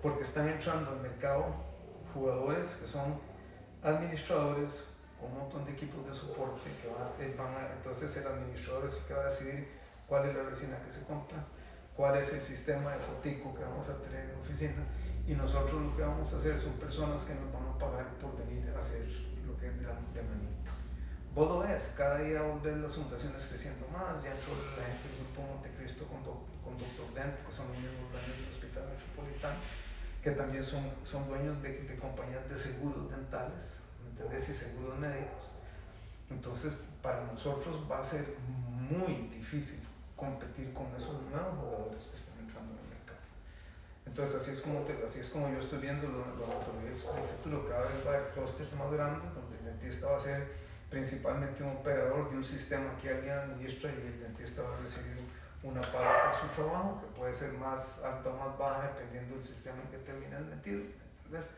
Speaker 3: Porque están entrando al mercado jugadores que son administradores con un montón de equipos de soporte que van a, eh, entonces el administrador es el que va a decidir cuál es la resina que se compra, cuál es el sistema de fotico que vamos a tener en la oficina y nosotros lo que vamos a hacer son personas que nos van a pagar por venir a hacer lo que es de, la, de manita. Vos lo ves, cada día vos ves las fundaciones creciendo más, ya entró la gente del Grupo Montecristo con, doc- con Doctor Dent, que son los mismos dueños del Hospital Metropolitano, que también son, son dueños de, de compañías de seguros dentales, ¿me entendés? Y seguros médicos. Entonces, para nosotros va a ser muy difícil competir con esos nuevos jugadores que están entrando en el mercado. Entonces, así es como, te- así es como yo estoy viendo los lo, odontologías del futuro. Cada vez va a haber clústeres más grandes, donde el dentista va a ser principalmente un operador de un sistema que alguien administra y el dentista va a recibir una paga por su trabajo, que puede ser más alta o más baja dependiendo del sistema en que termines metido. ¿entendés?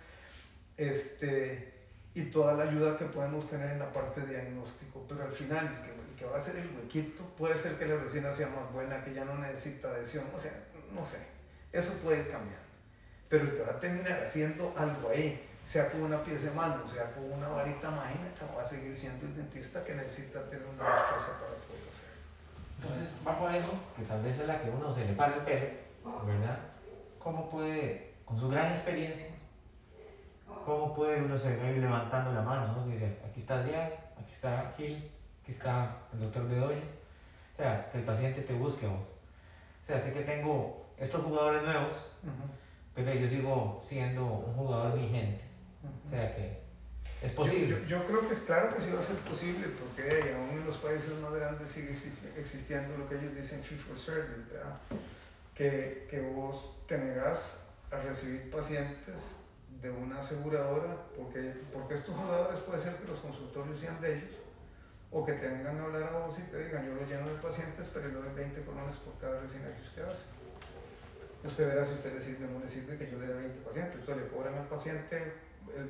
Speaker 3: Este, y toda la ayuda que podemos tener en la parte de diagnóstico, pero al final el que, el que va a hacer el huequito puede ser que la resina sea más buena, que ya no necesita adhesión, o sea, no sé, eso puede ir cambiando. Pero el que va a terminar haciendo algo ahí sea con una pieza de mano, sea con una varita mágica, va a seguir siendo el dentista que necesita tener una destreza para poder hacerlo.
Speaker 1: Entonces, bajo eso, que tal vez es la que uno se le para el pelo, ¿verdad? ¿Cómo puede, con su gran experiencia, cómo puede uno seguir levantando la mano, ¿no? Dice, aquí está Adrián, aquí está Gil, aquí está el doctor Bedoya. O sea, que el paciente te busque vos. O sea, sé que tengo estos jugadores nuevos, pero yo sigo siendo un jugador vigente. O sea que es posible.
Speaker 3: Yo, yo, creo que es claro que sí va a ser posible, porque aún en los países más grandes sigue existiendo lo que ellos dicen fee for service, ¿verdad? Que, que vos te negás a recibir pacientes de una aseguradora, porque, porque estos jugadores puede ser que los consultorios sean de ellos, o que te vengan a hablar a vos y te digan, yo lo lleno de pacientes, pero le doy 20 colones por cada recién que usted hace. Usted verá si usted le sirve o no le sirve que yo le dé 20 pacientes. Entonces le cobran al paciente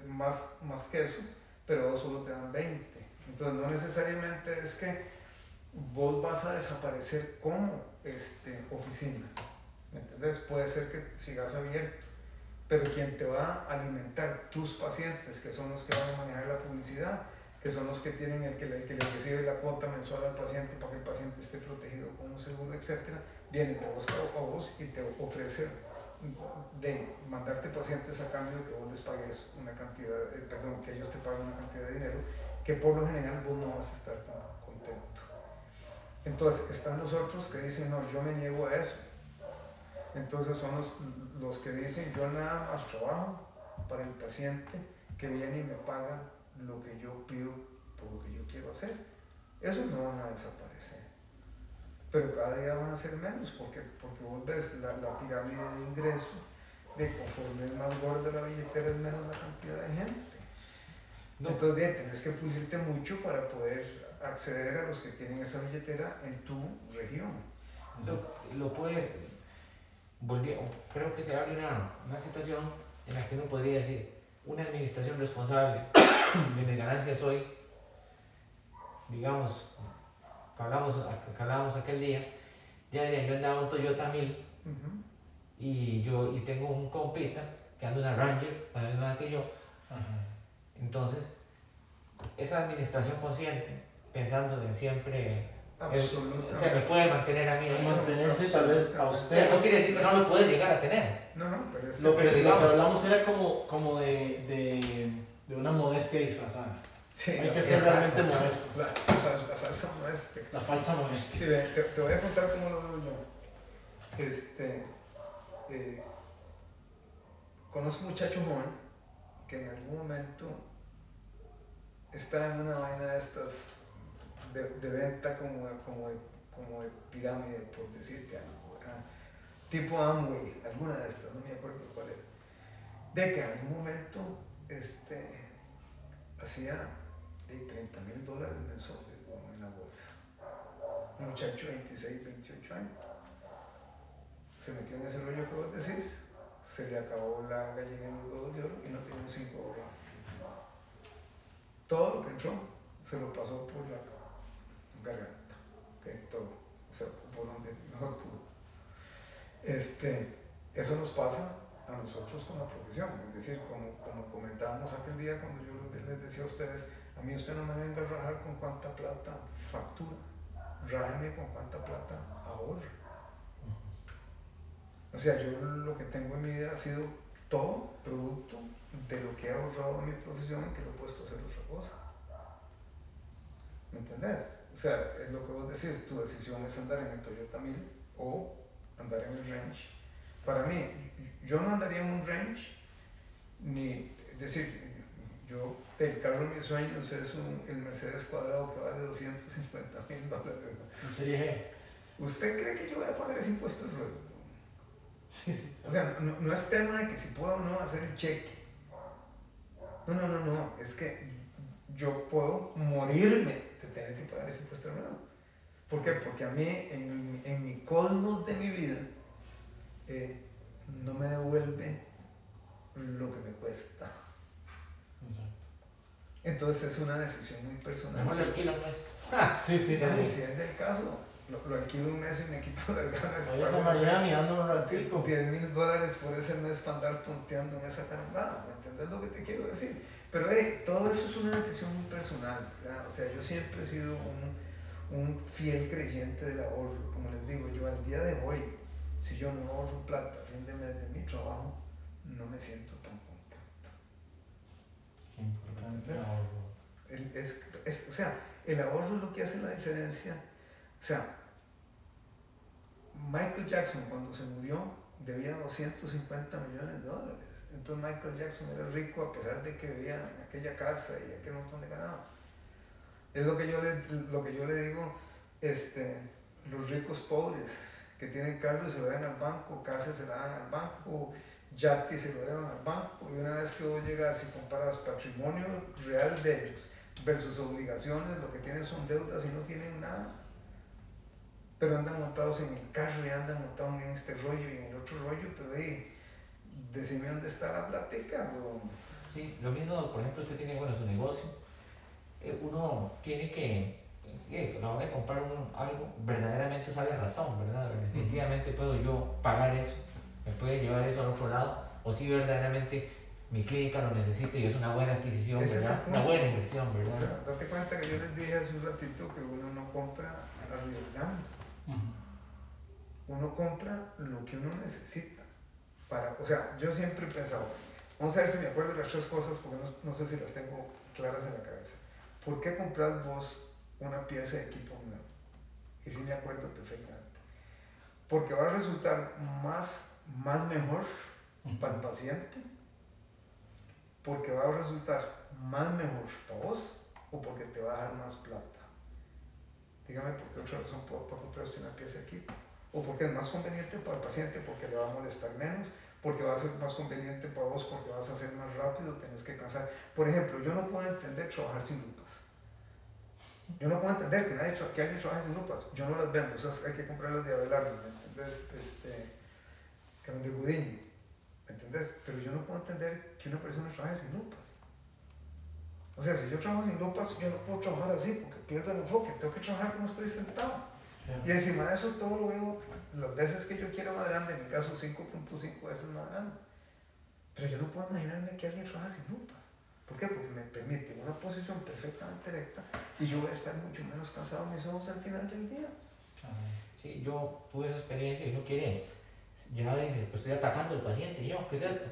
Speaker 3: más, más que eso, pero solo te dan 20. Entonces no necesariamente es que vos vas a desaparecer como este, oficina. ¿Me entiendes? Puede ser que sigas abierto, pero quien te va a alimentar tus pacientes, que son los que van a manejar la publicidad, que son los que tienen el que, el que le recibe la cuota mensual al paciente para que el paciente esté protegido con un seguro, etcétera, viene, te busca a vos y te ofrece de mandarte pacientes a cambio de que vos les pagues una cantidad, perdón, que ellos te paguen una cantidad de dinero, que por lo general vos no vas a estar tan contento. Entonces, están los otros que dicen, no, yo me niego a eso. Entonces son los, los que dicen, yo nada más trabajo para el paciente que viene y me paga lo que yo pido por lo que yo quiero hacer. Esos no van a desaparecer. Pero cada día van a ser menos porque, porque vos ves la, la pirámide de ingreso de conforme es más gorda la billetera es menos la cantidad de gente. Entonces bien, tienes que pulirte mucho para poder acceder a los que tienen esa billetera en tu región.
Speaker 1: lo puedes, volver, creo que se abre una, una situación en la que uno podría decir, una administración responsable [COUGHS] de mis ganancias hoy, digamos, hablamos, hablábamos aquel día, ya yo andaba un Toyota 1000 y yo y tengo un compita que anda una Ranger, la misma que yo. Entonces, esa administración consciente, pensando en siempre se me puede mantener a mí ahí.
Speaker 2: Mantenerse tal vez a usted.
Speaker 1: no quiere decir que no lo puede llegar a tener.
Speaker 3: No, no, pero es
Speaker 2: lo, que, digamos, lo que hablamos era como, como de, de, de una modestia disfrazada. Sí, Hay que ser realmente modesto.
Speaker 3: La, la, falsa modestia.
Speaker 2: La falsa modestia.
Speaker 3: Sí, te, te, voy a contar cómo lo veo yo. Este, eh, conozco un muchacho joven que en algún momento está en una vaina de estas de, de venta como, como, de, como de pirámide, por decirte algo. Tipo Amway, alguna de estas, no me acuerdo cuál era. De que en algún momento este, hacía de 30 mil dólares mensuales en la bolsa. Un muchacho de 26, 28 años. Se metió en ese rollo que vos decís, se le acabó la gallina en los huevos de oro y no tiene un 5 dólares. Todo lo que entró se lo pasó por la garganta, okay, todo, o sea, por donde mejor pudo. Este, eso nos pasa a nosotros con la profesión, es decir, como, como comentábamos aquel día cuando yo les decía a ustedes, a mí usted no me venga a rajar con cuánta plata factura, rájeme con cuánta plata ahorra. O sea, yo lo que tengo en mi vida ha sido todo producto de lo que he ahorrado en mi profesión y que lo he puesto a hacer otra cosa. ¿Me entendés? O sea, es lo que vos decís, tu decisión es andar en el Toyota 1000 o andar en el Range. Para mí, yo no andaría en un Range, ni, es decir, yo, el carro de mis sueños es un, el Mercedes cuadrado que vale 250 mil dólares.
Speaker 2: Sí.
Speaker 3: ¿Usted cree que yo voy a pagar ese impuesto de ruedo? Sí, sí. O sea, no, no, es tema de que si puedo o no hacer el cheque. No, no, no, no. Es que yo puedo morirme tener que pagar ese impuesto de nuevo. ¿Por qué? Porque a mí, en, en mi cosmos de mi vida, eh, no me devuelve lo que me cuesta. Entonces es una decisión muy personal.
Speaker 1: Mejor alquilo pues.
Speaker 2: Ah, sí, sí, sí.
Speaker 3: Si es del caso, lo, lo, alquilo un mes y me quito las ganas.
Speaker 2: Voy a Miami, ando un ratico.
Speaker 3: 10 mil dólares por ese mes para andar punteando en esa caramba, ¿me entiendes lo que te quiero decir? Pero hey, todo eso es una decisión muy personal, ¿verdad? o sea, yo siempre he sido un, un fiel creyente del ahorro, como les digo, yo al día de hoy, si yo no ahorro plata a fin de mes de mi trabajo, no me siento.
Speaker 2: El,
Speaker 3: es, es, o sea, el ahorro es lo que hace la diferencia. O sea, Michael Jackson cuando se murió debía 250 millones de dólares. Entonces Michael Jackson era rico a pesar de que vivía en aquella casa y aquel montón de ganado. Es lo que yo le, lo que yo le digo, este, los ricos pobres que tienen carros se lo dan al banco, casas se la dan al banco, yates se lo dan al banco. Y una vez que vos llegas y comparas patrimonio real de ellos versus obligaciones, lo que tienen son deudas y no tienen nada. Pero andan montados en el carro y andan montados en este rollo y en el otro rollo, pero hey, decime dónde está la platica, bro.
Speaker 1: Sí, lo mismo, por ejemplo, usted tiene bueno su negocio. Eh, uno tiene que, eh, a la hora de comprar un, algo, verdaderamente sale razón, ¿verdad? Definitivamente puedo yo pagar eso, me puede llevar eso al otro lado, o si verdaderamente mi clínica lo necesita y es una buena adquisición, ¿verdad? Una buena inversión,
Speaker 3: O
Speaker 1: ¿verdad?
Speaker 3: sea, date cuenta que yo les dije hace un ratito que uno no compra arriesgando, uno compra lo que uno necesita. Para, o sea, yo siempre he pensado, vamos a ver si me acuerdo de las tres cosas porque no, no sé si las tengo claras en la cabeza. ¿Por qué compras vos una pieza de equipo nuevo? Y sí me acuerdo perfectamente. Porque va a resultar más, más mejor para el paciente, porque va a resultar más mejor para vos o porque te va a dar más plata. Dígame por qué otra razón puedo, puedo comprar una pieza de equipo. O porque es más conveniente para el paciente porque le va a molestar menos, porque va a ser más conveniente para vos porque vas a ser más rápido, tenés que cansar. Por ejemplo, yo no puedo entender trabajar sin lupas. Yo no puedo entender que, nadie que alguien trabaje sin lupas. Yo no las vendo, o sea, hay que comprarlas de Abelardo, ¿me entendés? Este, que son de Gudiño, ¿me entendés? Pero yo no puedo entender que una persona trabaje sin lupas. O sea, si yo trabajo sin lupas, yo no puedo trabajar así porque pierdo el enfoque. Tengo que trabajar como estoy sentado. Y encima de eso todo lo veo las veces que yo quiero más grande, en mi caso 5.5 veces más grande. Pero yo no puedo imaginarme que alguien trabaja sin lupas. ¿Por qué? Porque me permite una posición perfectamente recta y yo voy a estar mucho menos cansado mis ojos al final del día.
Speaker 1: Sí, yo tuve esa experiencia y uno quiere, ya dice, pues estoy atacando al paciente, yo, ¿qué es esto?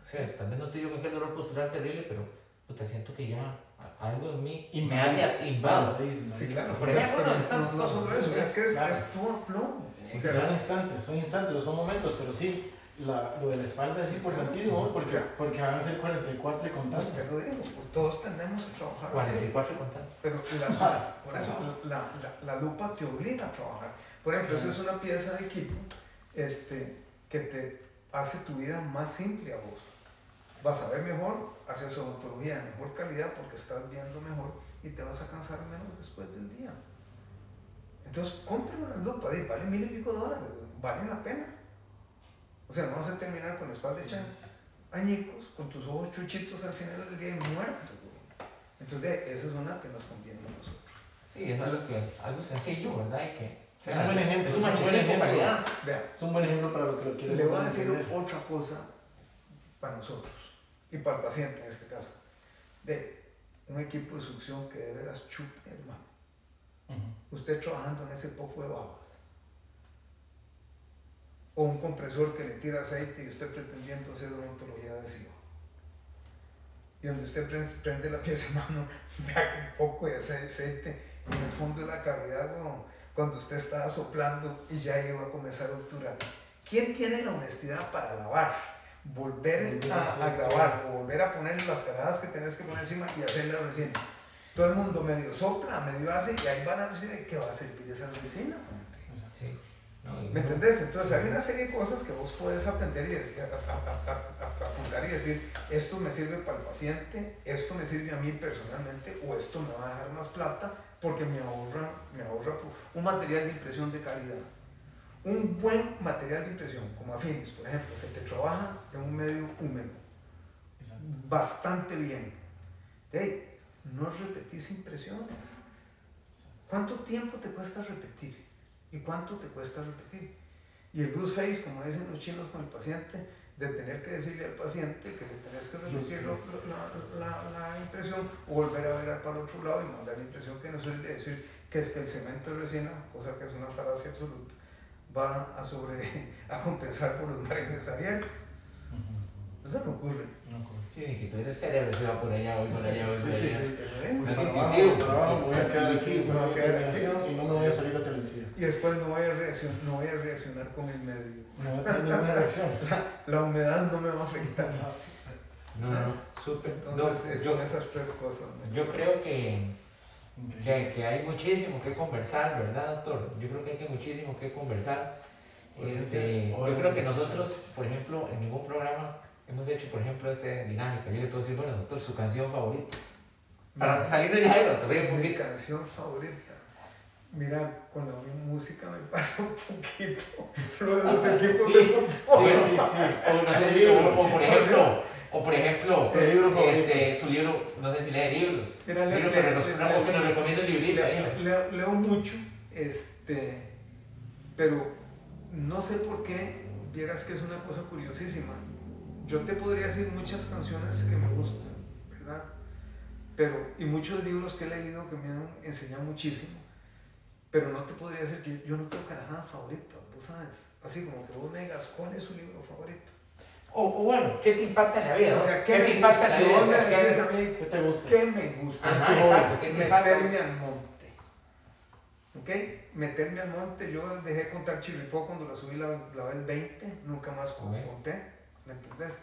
Speaker 1: O sea, tal vez no estoy yo con aquel dolor postural terrible, pero puta, siento que ya algo en mí
Speaker 2: Y
Speaker 1: me hace invado.
Speaker 3: Sí, claro.
Speaker 1: Por ejemplo,
Speaker 3: pero
Speaker 1: no, estamos
Speaker 3: no solo eso, es que es,
Speaker 2: Claro.
Speaker 3: es tu aplomo.
Speaker 2: Sí,
Speaker 3: o sea,
Speaker 2: son instantes, son instantes, son momentos, pero sí, la, lo de la espalda es importantísimo porque, porque van a ser 44 y
Speaker 3: pues,
Speaker 2: contando.
Speaker 3: te lo digo, todos tendemos a trabajar así.
Speaker 1: 44 contando.
Speaker 3: Pero la, por eso la, la, la lupa te obliga a trabajar. Por ejemplo, esa es una pieza de equipo este, que te hace tu vida más simple a vos. Vas a ver mejor, haces odontología de mejor calidad porque estás viendo mejor y te vas a cansar menos después del día. Entonces, compra una lupa, vale mil y pico dólares, güey, vale la pena. O sea, no vas a terminar con espadas hechas añicos, con tus ojos chuchitos al final del día y muerto. güey. Entonces, esa es una que nos conviene a nosotros.
Speaker 1: Sí, es algo, sencillo, ¿verdad?
Speaker 2: Es un buen ejemplo,
Speaker 1: Es
Speaker 2: Es
Speaker 1: un
Speaker 2: buen para lo que lo quieres
Speaker 3: le voy a decir otra cosa para nosotros y para el paciente en este caso. De un equipo de succión que de veras chupe, hermano.
Speaker 2: Ujú.
Speaker 3: Usted trabajando en ese poco de babas. O un compresor que le tira aceite y usted pretendiendo hacer odontología adhesiva. Y donde usted pre- prende la pieza, hermano, [LAUGHS] vea que un poco de ace- aceite en el fondo de la cavidad como cuando usted estaba soplando y ya iba a comenzar a obturar. ¿Quién tiene la honestidad para lavar? Volver
Speaker 2: Volver a
Speaker 3: grabar o volver a poner las caradas que tenés que poner encima y hacer la resina. Todo el mundo medio sopla, medio hace y ahí van a decir que va a servir esa resina. ¿Me entendés? Entonces hay una serie de cosas que vos podés aprender y decir, apuntar y decir, esto me sirve para el paciente, esto me sirve a mí personalmente o esto me va a dejar más plata porque me ahorra, me ahorra un material de impresión de calidad. Un buen material de impresión, como Afinis, por ejemplo, que te trabaja en un medio húmedo bastante bien. Hey, no repetís impresiones. ¿Cuánto tiempo te cuesta repetir? ¿Y cuánto te cuesta repetir? Y el blue face, como dicen los chinos con el paciente, de tener que decirle al paciente que le tenés que repetir la, la, la, impresión o volver a ver para el otro lado y mandar la impresión que no suele decir que es que el cemento de resina, cosa que es una falacia absoluta, va a, sobre, [LAUGHS] a compensar por los márgenes abiertos. Eso no ocurre.
Speaker 1: No ocurre. Sí, que tú eres cerebro, se va por allá, voy por allá, voy por allá. Sí, sí, sí,
Speaker 2: no es intuitivo. Voy a quedar aquí, voy a quedar aquí y no me voy a salir hacia el cielo.
Speaker 3: Y después no voy a reaccionar, no voy a reaccionar con el medio.
Speaker 2: No voy a tener ninguna reacción. [LAUGHS]
Speaker 3: La, humedad no me va a afectar.
Speaker 1: No, no, súper.
Speaker 3: Entonces, son esas tres cosas.
Speaker 1: Yo creo que, que, que, hay muchísimo que conversar, ¿verdad, doctor? Yo creo que hay que muchísimo que conversar. Este, yo creo que nosotros, por ejemplo, en ningún programa hemos hecho, por ejemplo, esta dinámica. Yo le puedo decir, bueno, doctor, su canción favorita. Para salir de ahí, doctor,
Speaker 3: Mi canción favorita. Mira, con la música me pasa un poquito [LAUGHS] lo de los equipos
Speaker 1: sí, de fútbol. Sí, sí, sí. O, o, por [LAUGHS] ejemplo, o por ejemplo, libro este, su libro, no sé si lee libros. Mira, le, libro, le, pero nos, le, no, que nos recomienda el librito.
Speaker 3: Leo, leo mucho, este, pero no sé por qué, vieras que es una cosa curiosísima yo te podría decir muchas canciones que me gustan, ¿verdad? Pero, y muchos libros que he leído que me han enseñado muchísimo, pero no te podría decir que yo no tengo nada favorito, vos sabes, así como que vos me digas cuál es su libro favorito.
Speaker 1: O, o, bueno, ¿qué te impacta en la vida?
Speaker 3: O sea, ¿qué, te impacta en la vida? Si vos me decís a mí,
Speaker 2: ¿qué te gusta?
Speaker 3: ¿Qué me gusta?
Speaker 1: Ajá, exacto, ¿qué te
Speaker 3: Meterme al monte. ¿Ok? Meterme al monte. Yo dejé de contar Chirripó cuando la subí la, la vez 20, nunca más conté. ¿Me entendés?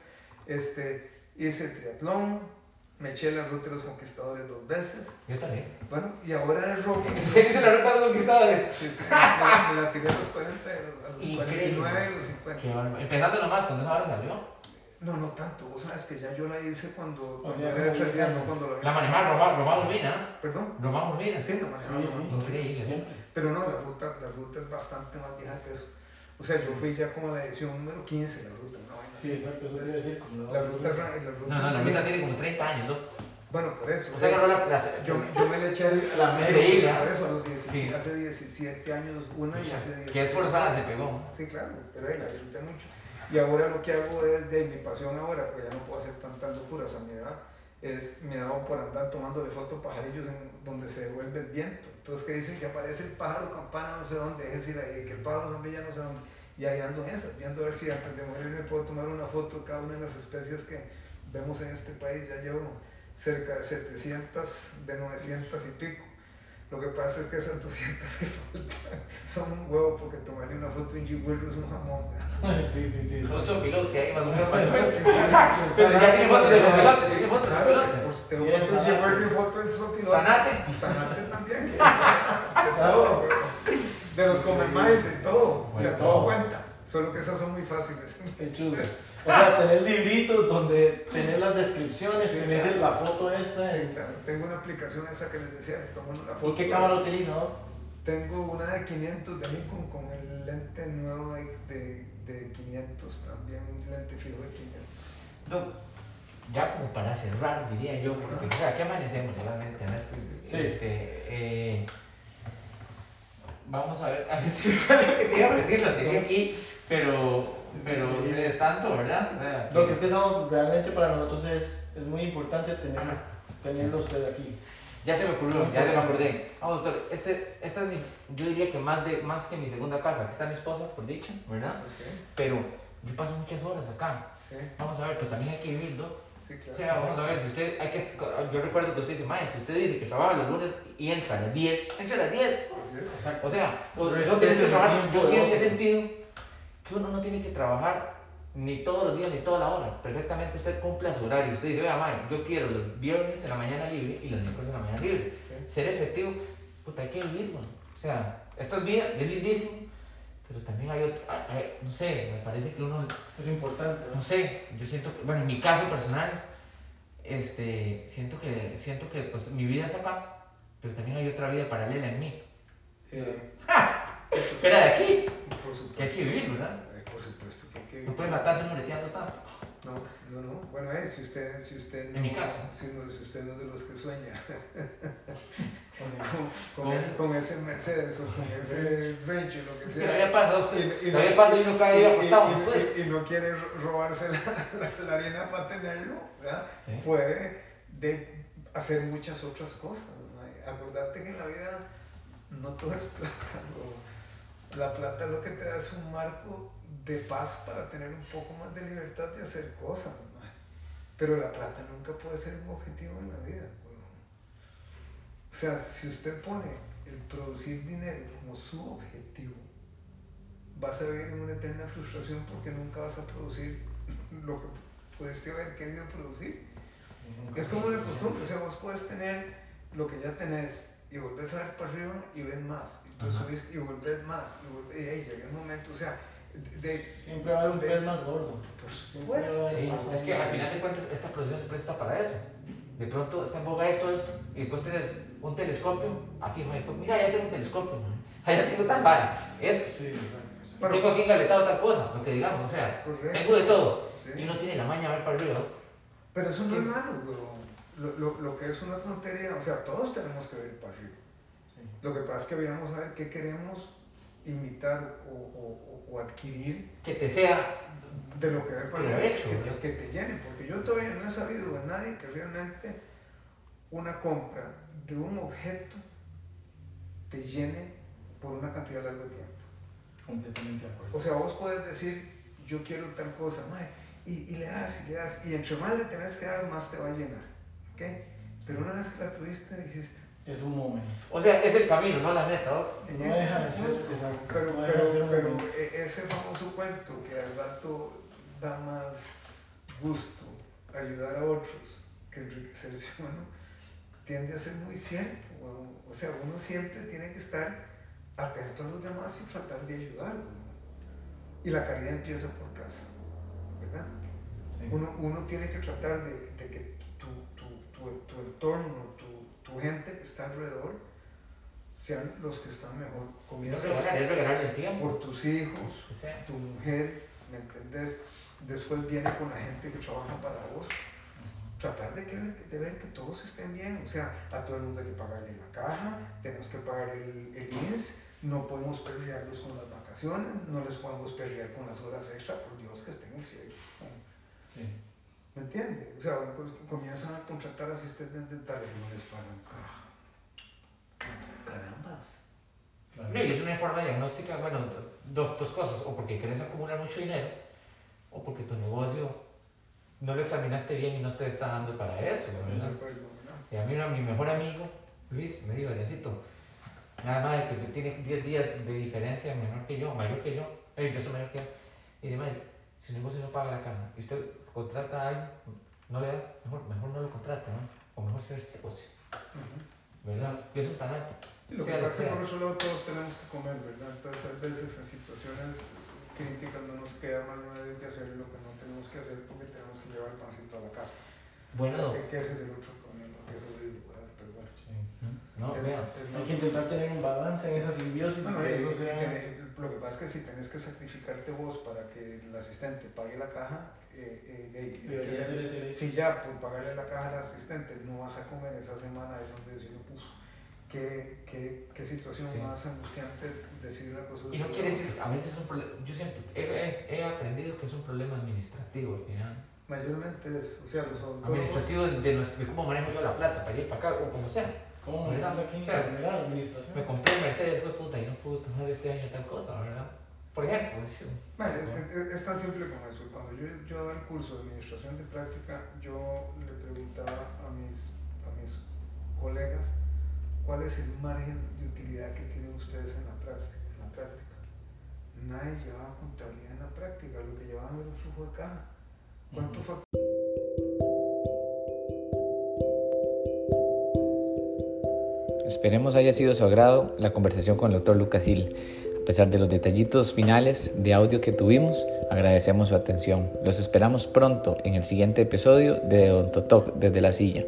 Speaker 3: Este, hice triatlón, me eché la ruta de los conquistadores dos veces.
Speaker 1: Yo también.
Speaker 3: Bueno, y ahora es rock. [LAUGHS]
Speaker 1: ¿Se hizo la ruta de los conquistadores?
Speaker 3: Sí, sí. Me, la tiré a los 40, a los 49 y los 50.
Speaker 1: Empezando nomás, ¿cuándo esa hora salió?
Speaker 3: No, no tanto. Vos sabes que ya yo la hice cuando, cuando era de no cuando
Speaker 1: la La manejaba Román, Román Urbina.
Speaker 3: ¿Perdón?
Speaker 1: Román Urbina.
Speaker 3: Sí, la manejaba
Speaker 1: sí, sí. Increíble.
Speaker 3: Siempre. Pero no, la ruta, la ruta es bastante más vieja que eso. O sea, yo fui ya como la edición número 15 de la ruta.
Speaker 2: Sí, exacto, eso quiere decir como
Speaker 3: la ruta.
Speaker 1: No, no, la ruta tiene como 30 años, ¿no?
Speaker 3: Bueno, por eso.
Speaker 1: O sea,
Speaker 3: yo,
Speaker 1: la, la,
Speaker 3: yo, yo, me le eché la
Speaker 1: media.
Speaker 3: Por eso, a los 17, sí. hace 17 años una y hace 17
Speaker 1: Qué esforzada se pegó.
Speaker 3: Sí, claro, pero ahí la disfruté mucho. Y ahora lo que hago es de mi pasión ahora, porque ya no puedo hacer tantas locuras a mi edad, es me dado por andar tomándole fotos pajarillos en donde se devuelve el viento. Entonces que dicen que aparece el pájaro campana no sé dónde, es decir, ahí, que el pájaro zambrilla no sé dónde y ahí ando en eso, viendo a ver si antes de morir me puedo tomar una foto de cada una de las especies que vemos en este país. Ya llevo cerca de 700, de 900 y pico. Lo que pasa es que esas 200 que [LAUGHS] faltan son un huevo porque tomarle una foto en G-Will es un jamón. [LAUGHS]
Speaker 1: Sí, sí, sí. No son pilotos que hay más [LAUGHS] o menos. Pero ya tiene fotos de sopilote, tiene fotos de sopilote.
Speaker 3: Pues tengo fotos de G-Will y fotos de sopilote.
Speaker 1: Sanate.
Speaker 3: Sanate también. De todo, de los comemais, de todo. O sea, todo cuenta. Solo que esas son muy fáciles.
Speaker 2: Qué chulo. O sea, tenés libritos donde tenés las descripciones, sí, tenés la foto esta.
Speaker 3: Sí, claro. Tengo una aplicación esa que les decía, toman una foto.
Speaker 2: ¿Y qué cámara utilizas, no?
Speaker 3: Tengo una de 500 de Nikon con el lente nuevo de, de, 500 también, un lente fijo de 500.
Speaker 1: No, ya como para cerrar, diría yo, porque, o sea, ¿qué amanecemos realmente en este? Sí. Este, eh, vamos a ver, [LAUGHS] a ver si lo que te iba a decir, lo tenía aquí, pero, pero es tanto, ¿verdad?
Speaker 2: Lo que es que estamos, realmente para nosotros es, es muy importante tener, tenerlo usted aquí.
Speaker 1: Ya se me ocurrió, ya me acordé. Vamos, doctor, este, esta es mi, yo diría que más, de, más que mi segunda casa, aquí está mi esposa, por dicha, ¿verdad? Pero yo paso muchas horas acá. Vamos a ver, pero también hay que vivir, ¿no?
Speaker 3: Sí, claro.
Speaker 1: O sea, vamos a ver, si usted, hay que, yo recuerdo que usted dice, Maya, si usted dice que trabaja los lunes y entra a las 10, entra a las 10. Exacto. O sea, no tienes que trabajar, yo siempre he sentido que uno no tiene que trabajar ni todos los días ni toda la hora. Perfectamente usted cumple a su horario. Usted dice, vea, Maya, yo quiero los viernes en la mañana libre y los miércoles en la mañana libre. Ser efectivo, puta, hay que vivirlo. O sea, esta es vida, es lindísimo pero también hay otro, no sé, me parece que uno...
Speaker 2: Es importante.
Speaker 1: No sé, yo siento, que, bueno, en mi caso personal, este, siento que, siento que pues mi vida es acá, pero también hay otra vida paralela en mí.
Speaker 3: Eh,
Speaker 1: Espera de aquí.
Speaker 3: Por supuesto.
Speaker 1: Que hay que vivir, ¿verdad?
Speaker 3: Eh, por supuesto que hay que
Speaker 1: No puedes matarse moreteando tanto.
Speaker 3: No, no, no. Bueno, eh, si usted, si usted
Speaker 1: En mi caso.
Speaker 3: Si, no- si usted no es de los que sueña [LAUGHS]
Speaker 2: Con-
Speaker 3: con, con, con ese Mercedes o con ese Range o lo que sea.
Speaker 1: todavía pasa
Speaker 3: Y-
Speaker 1: usted,
Speaker 3: y-
Speaker 1: y uno cae
Speaker 3: y,
Speaker 1: ahí
Speaker 3: y-
Speaker 1: acostado después.
Speaker 3: y- y no quiere ro- robarse la, la- la harina para tenerlo, ¿verdad?
Speaker 1: Sí.
Speaker 3: Puede de hacer muchas otras cosas. ¿no? Acordate que en la vida no todo es plata. ¿no? La plata lo que te da es un marco de paz para tener un poco más de libertad de hacer cosas. ¿no? Pero la plata nunca puede ser un objetivo en la vida. ¿no? O sea, si usted pone el producir dinero como su objetivo, vas a vivir en una eterna frustración porque nunca vas a producir lo que pudiste haber querido producir. Es como una costumbre, o sea, vos puedes tener lo que ya tenés y volvés a ver para arriba y ves más, y tú
Speaker 1: Ajá.
Speaker 3: y volvés más, y, volvés, y ahí llega un momento, o sea, de, de-
Speaker 2: Siempre va a haber un
Speaker 3: de-
Speaker 2: pez más gordo. a haber
Speaker 1: Sí,
Speaker 2: más
Speaker 1: es que al final de cuentas esta profesión se presta para eso. De pronto está en boga esto, esto, y después tienes un telescopio. Aquí, pues, mira, ya tengo un telescopio, [LAUGHS] ya tengo tan vara. Es,
Speaker 2: Sí, exacto.
Speaker 1: tengo aquí engaletado tal cosa, lo que digamos, o sea,
Speaker 3: Correcto.
Speaker 1: tengo de todo.
Speaker 3: Sí.
Speaker 1: Y uno tiene la maña a ver para arriba.
Speaker 3: Pero eso no es malo. Lo, lo, lo que es una tontería, o sea, todos tenemos que ver para arriba.
Speaker 2: Sí.
Speaker 3: Lo que pasa es que veamos a ver qué queremos imitar o, o- o- adquirir
Speaker 1: Que te sea.
Speaker 3: de lo que ve para arriba,
Speaker 1: hecho,
Speaker 3: que, que te llene, porque yo todavía no he sabido de nadie que realmente una compra de un objeto te llene por una cantidad larga de tiempo.
Speaker 2: Completamente de acuerdo.
Speaker 3: O sea, vos puedes decir, yo quiero tal cosa, mae, y, y le das, y le das, y entre más le tenés que dar, más te va a llenar. ¿Ok? Pero una vez que la tuviste, hiciste.
Speaker 2: Es un momento.
Speaker 1: O sea, es el camino, no la meta. ¿no?
Speaker 2: No
Speaker 3: Ese
Speaker 2: deja
Speaker 3: es
Speaker 2: de ser, exacto,
Speaker 3: Pero,
Speaker 2: no
Speaker 3: pero,
Speaker 2: de ser un
Speaker 3: pero e- ese famoso cuento que al rato da más gusto ayudar a otros que enriquecerse [LAUGHS] uno, tiende a ser muy cierto. O sea, uno siempre tiene que estar atento a los demás y tratar de ayudar. Y la caridad empieza por casa, ¿verdad?
Speaker 2: Sí.
Speaker 3: Uno, uno tiene que tratar de, tu, entorno, tu, tu gente que está alrededor, sean los que están mejor. Comienza
Speaker 1: regalar, es regalarle el tiempo.
Speaker 3: por tus hijos, tu mujer, ¿me entendés? Después viene con la gente que trabaja para vos. Tratar de, que, de ver que todos estén bien. O sea, a todo el mundo hay que pagarle la caja, tenemos que pagar el, el INS, no podemos perrearlos con las vacaciones, no les podemos perrear con las horas extra, por Dios que estén en el cielo.
Speaker 2: Sí.
Speaker 3: ¿Me entiendes? O sea, comienzan a contratar asistentes dentales y no les pagan. Carambas.
Speaker 2: Claro.
Speaker 1: No, y es una forma diagnóstica, bueno, dos, dos cosas, o porque querés acumular mucho dinero, o porque tu negocio no lo examinaste bien y no te está dando para eso. Y a mí una- mi mejor amigo, Luis, me dijo, necesito, nada más de que tiene 10 días de diferencia menor que yo, mayor que yo, eh, yo soy mayor que él, y dice, "Mae, si el negocio no paga la caja, y usted contrata a alguien, no le da, mejor, mejor no lo contrata, ¿no? O mejor cierre el negocio. ¿verdad? Yo soy un talante.
Speaker 3: Y lo que pasa es que por otro lado todos tenemos que comer, ¿verdad? Entonces a veces en situaciones críticas no nos queda más remedio que hacer lo que no tenemos que hacer porque tenemos que llevar el pancito a la casa.
Speaker 1: Bueno,
Speaker 3: Que, que ese es el otro problema, que eso es ¿verdad?
Speaker 1: No,
Speaker 3: Es-
Speaker 1: vea,
Speaker 3: es
Speaker 2: Hay que intentar tener un balance en esa simbiosis
Speaker 3: Bueno,
Speaker 2: que eso sea...
Speaker 3: tener- lo que pasa es que si tenés que sacrificarte vos para que el asistente pague la caja, eh, eh, de- de- que
Speaker 2: ser ese
Speaker 3: si ya por pagarle la caja al asistente no vas a comer esa semana, es donde decirlo puso. ¿Qué, qué, qué situación
Speaker 1: Sí.
Speaker 3: más angustiante decir la cosa?
Speaker 1: y no quiere decir, a veces es un problema, yo siempre he, he- he aprendido que es un problema administrativo al final.
Speaker 3: Mayormente es, o sea, los.
Speaker 1: Administrativo de, de, de cómo manejo yo la plata, para ir para acá o como sea.
Speaker 2: ¿Cómo
Speaker 1: ¿Verdad?
Speaker 2: manejar aquí en
Speaker 1: O sea,
Speaker 2: la general administración?
Speaker 1: Me compré un Mercedes, fue puta, y no pude tomar este año tal cosa, ¿verdad? Por ejemplo,
Speaker 3: es- es, es tan simple como eso. Cuando yo, yo daba el curso de administración de práctica, yo le preguntaba a mis, a mis colegas cuál es el margen de utilidad que tienen ustedes en la práctica. En la práctica. Nadie llevaba contabilidad en la práctica, lo que llevaban era un flujo de caja. ¿Cuánto fue?
Speaker 1: Esperemos haya sido su agrado la conversación con el doctor Lucas Gil. A pesar de los detallitos finales de audio que tuvimos, agradecemos su atención. Los esperamos pronto en el siguiente episodio de Odontotalk desde la silla.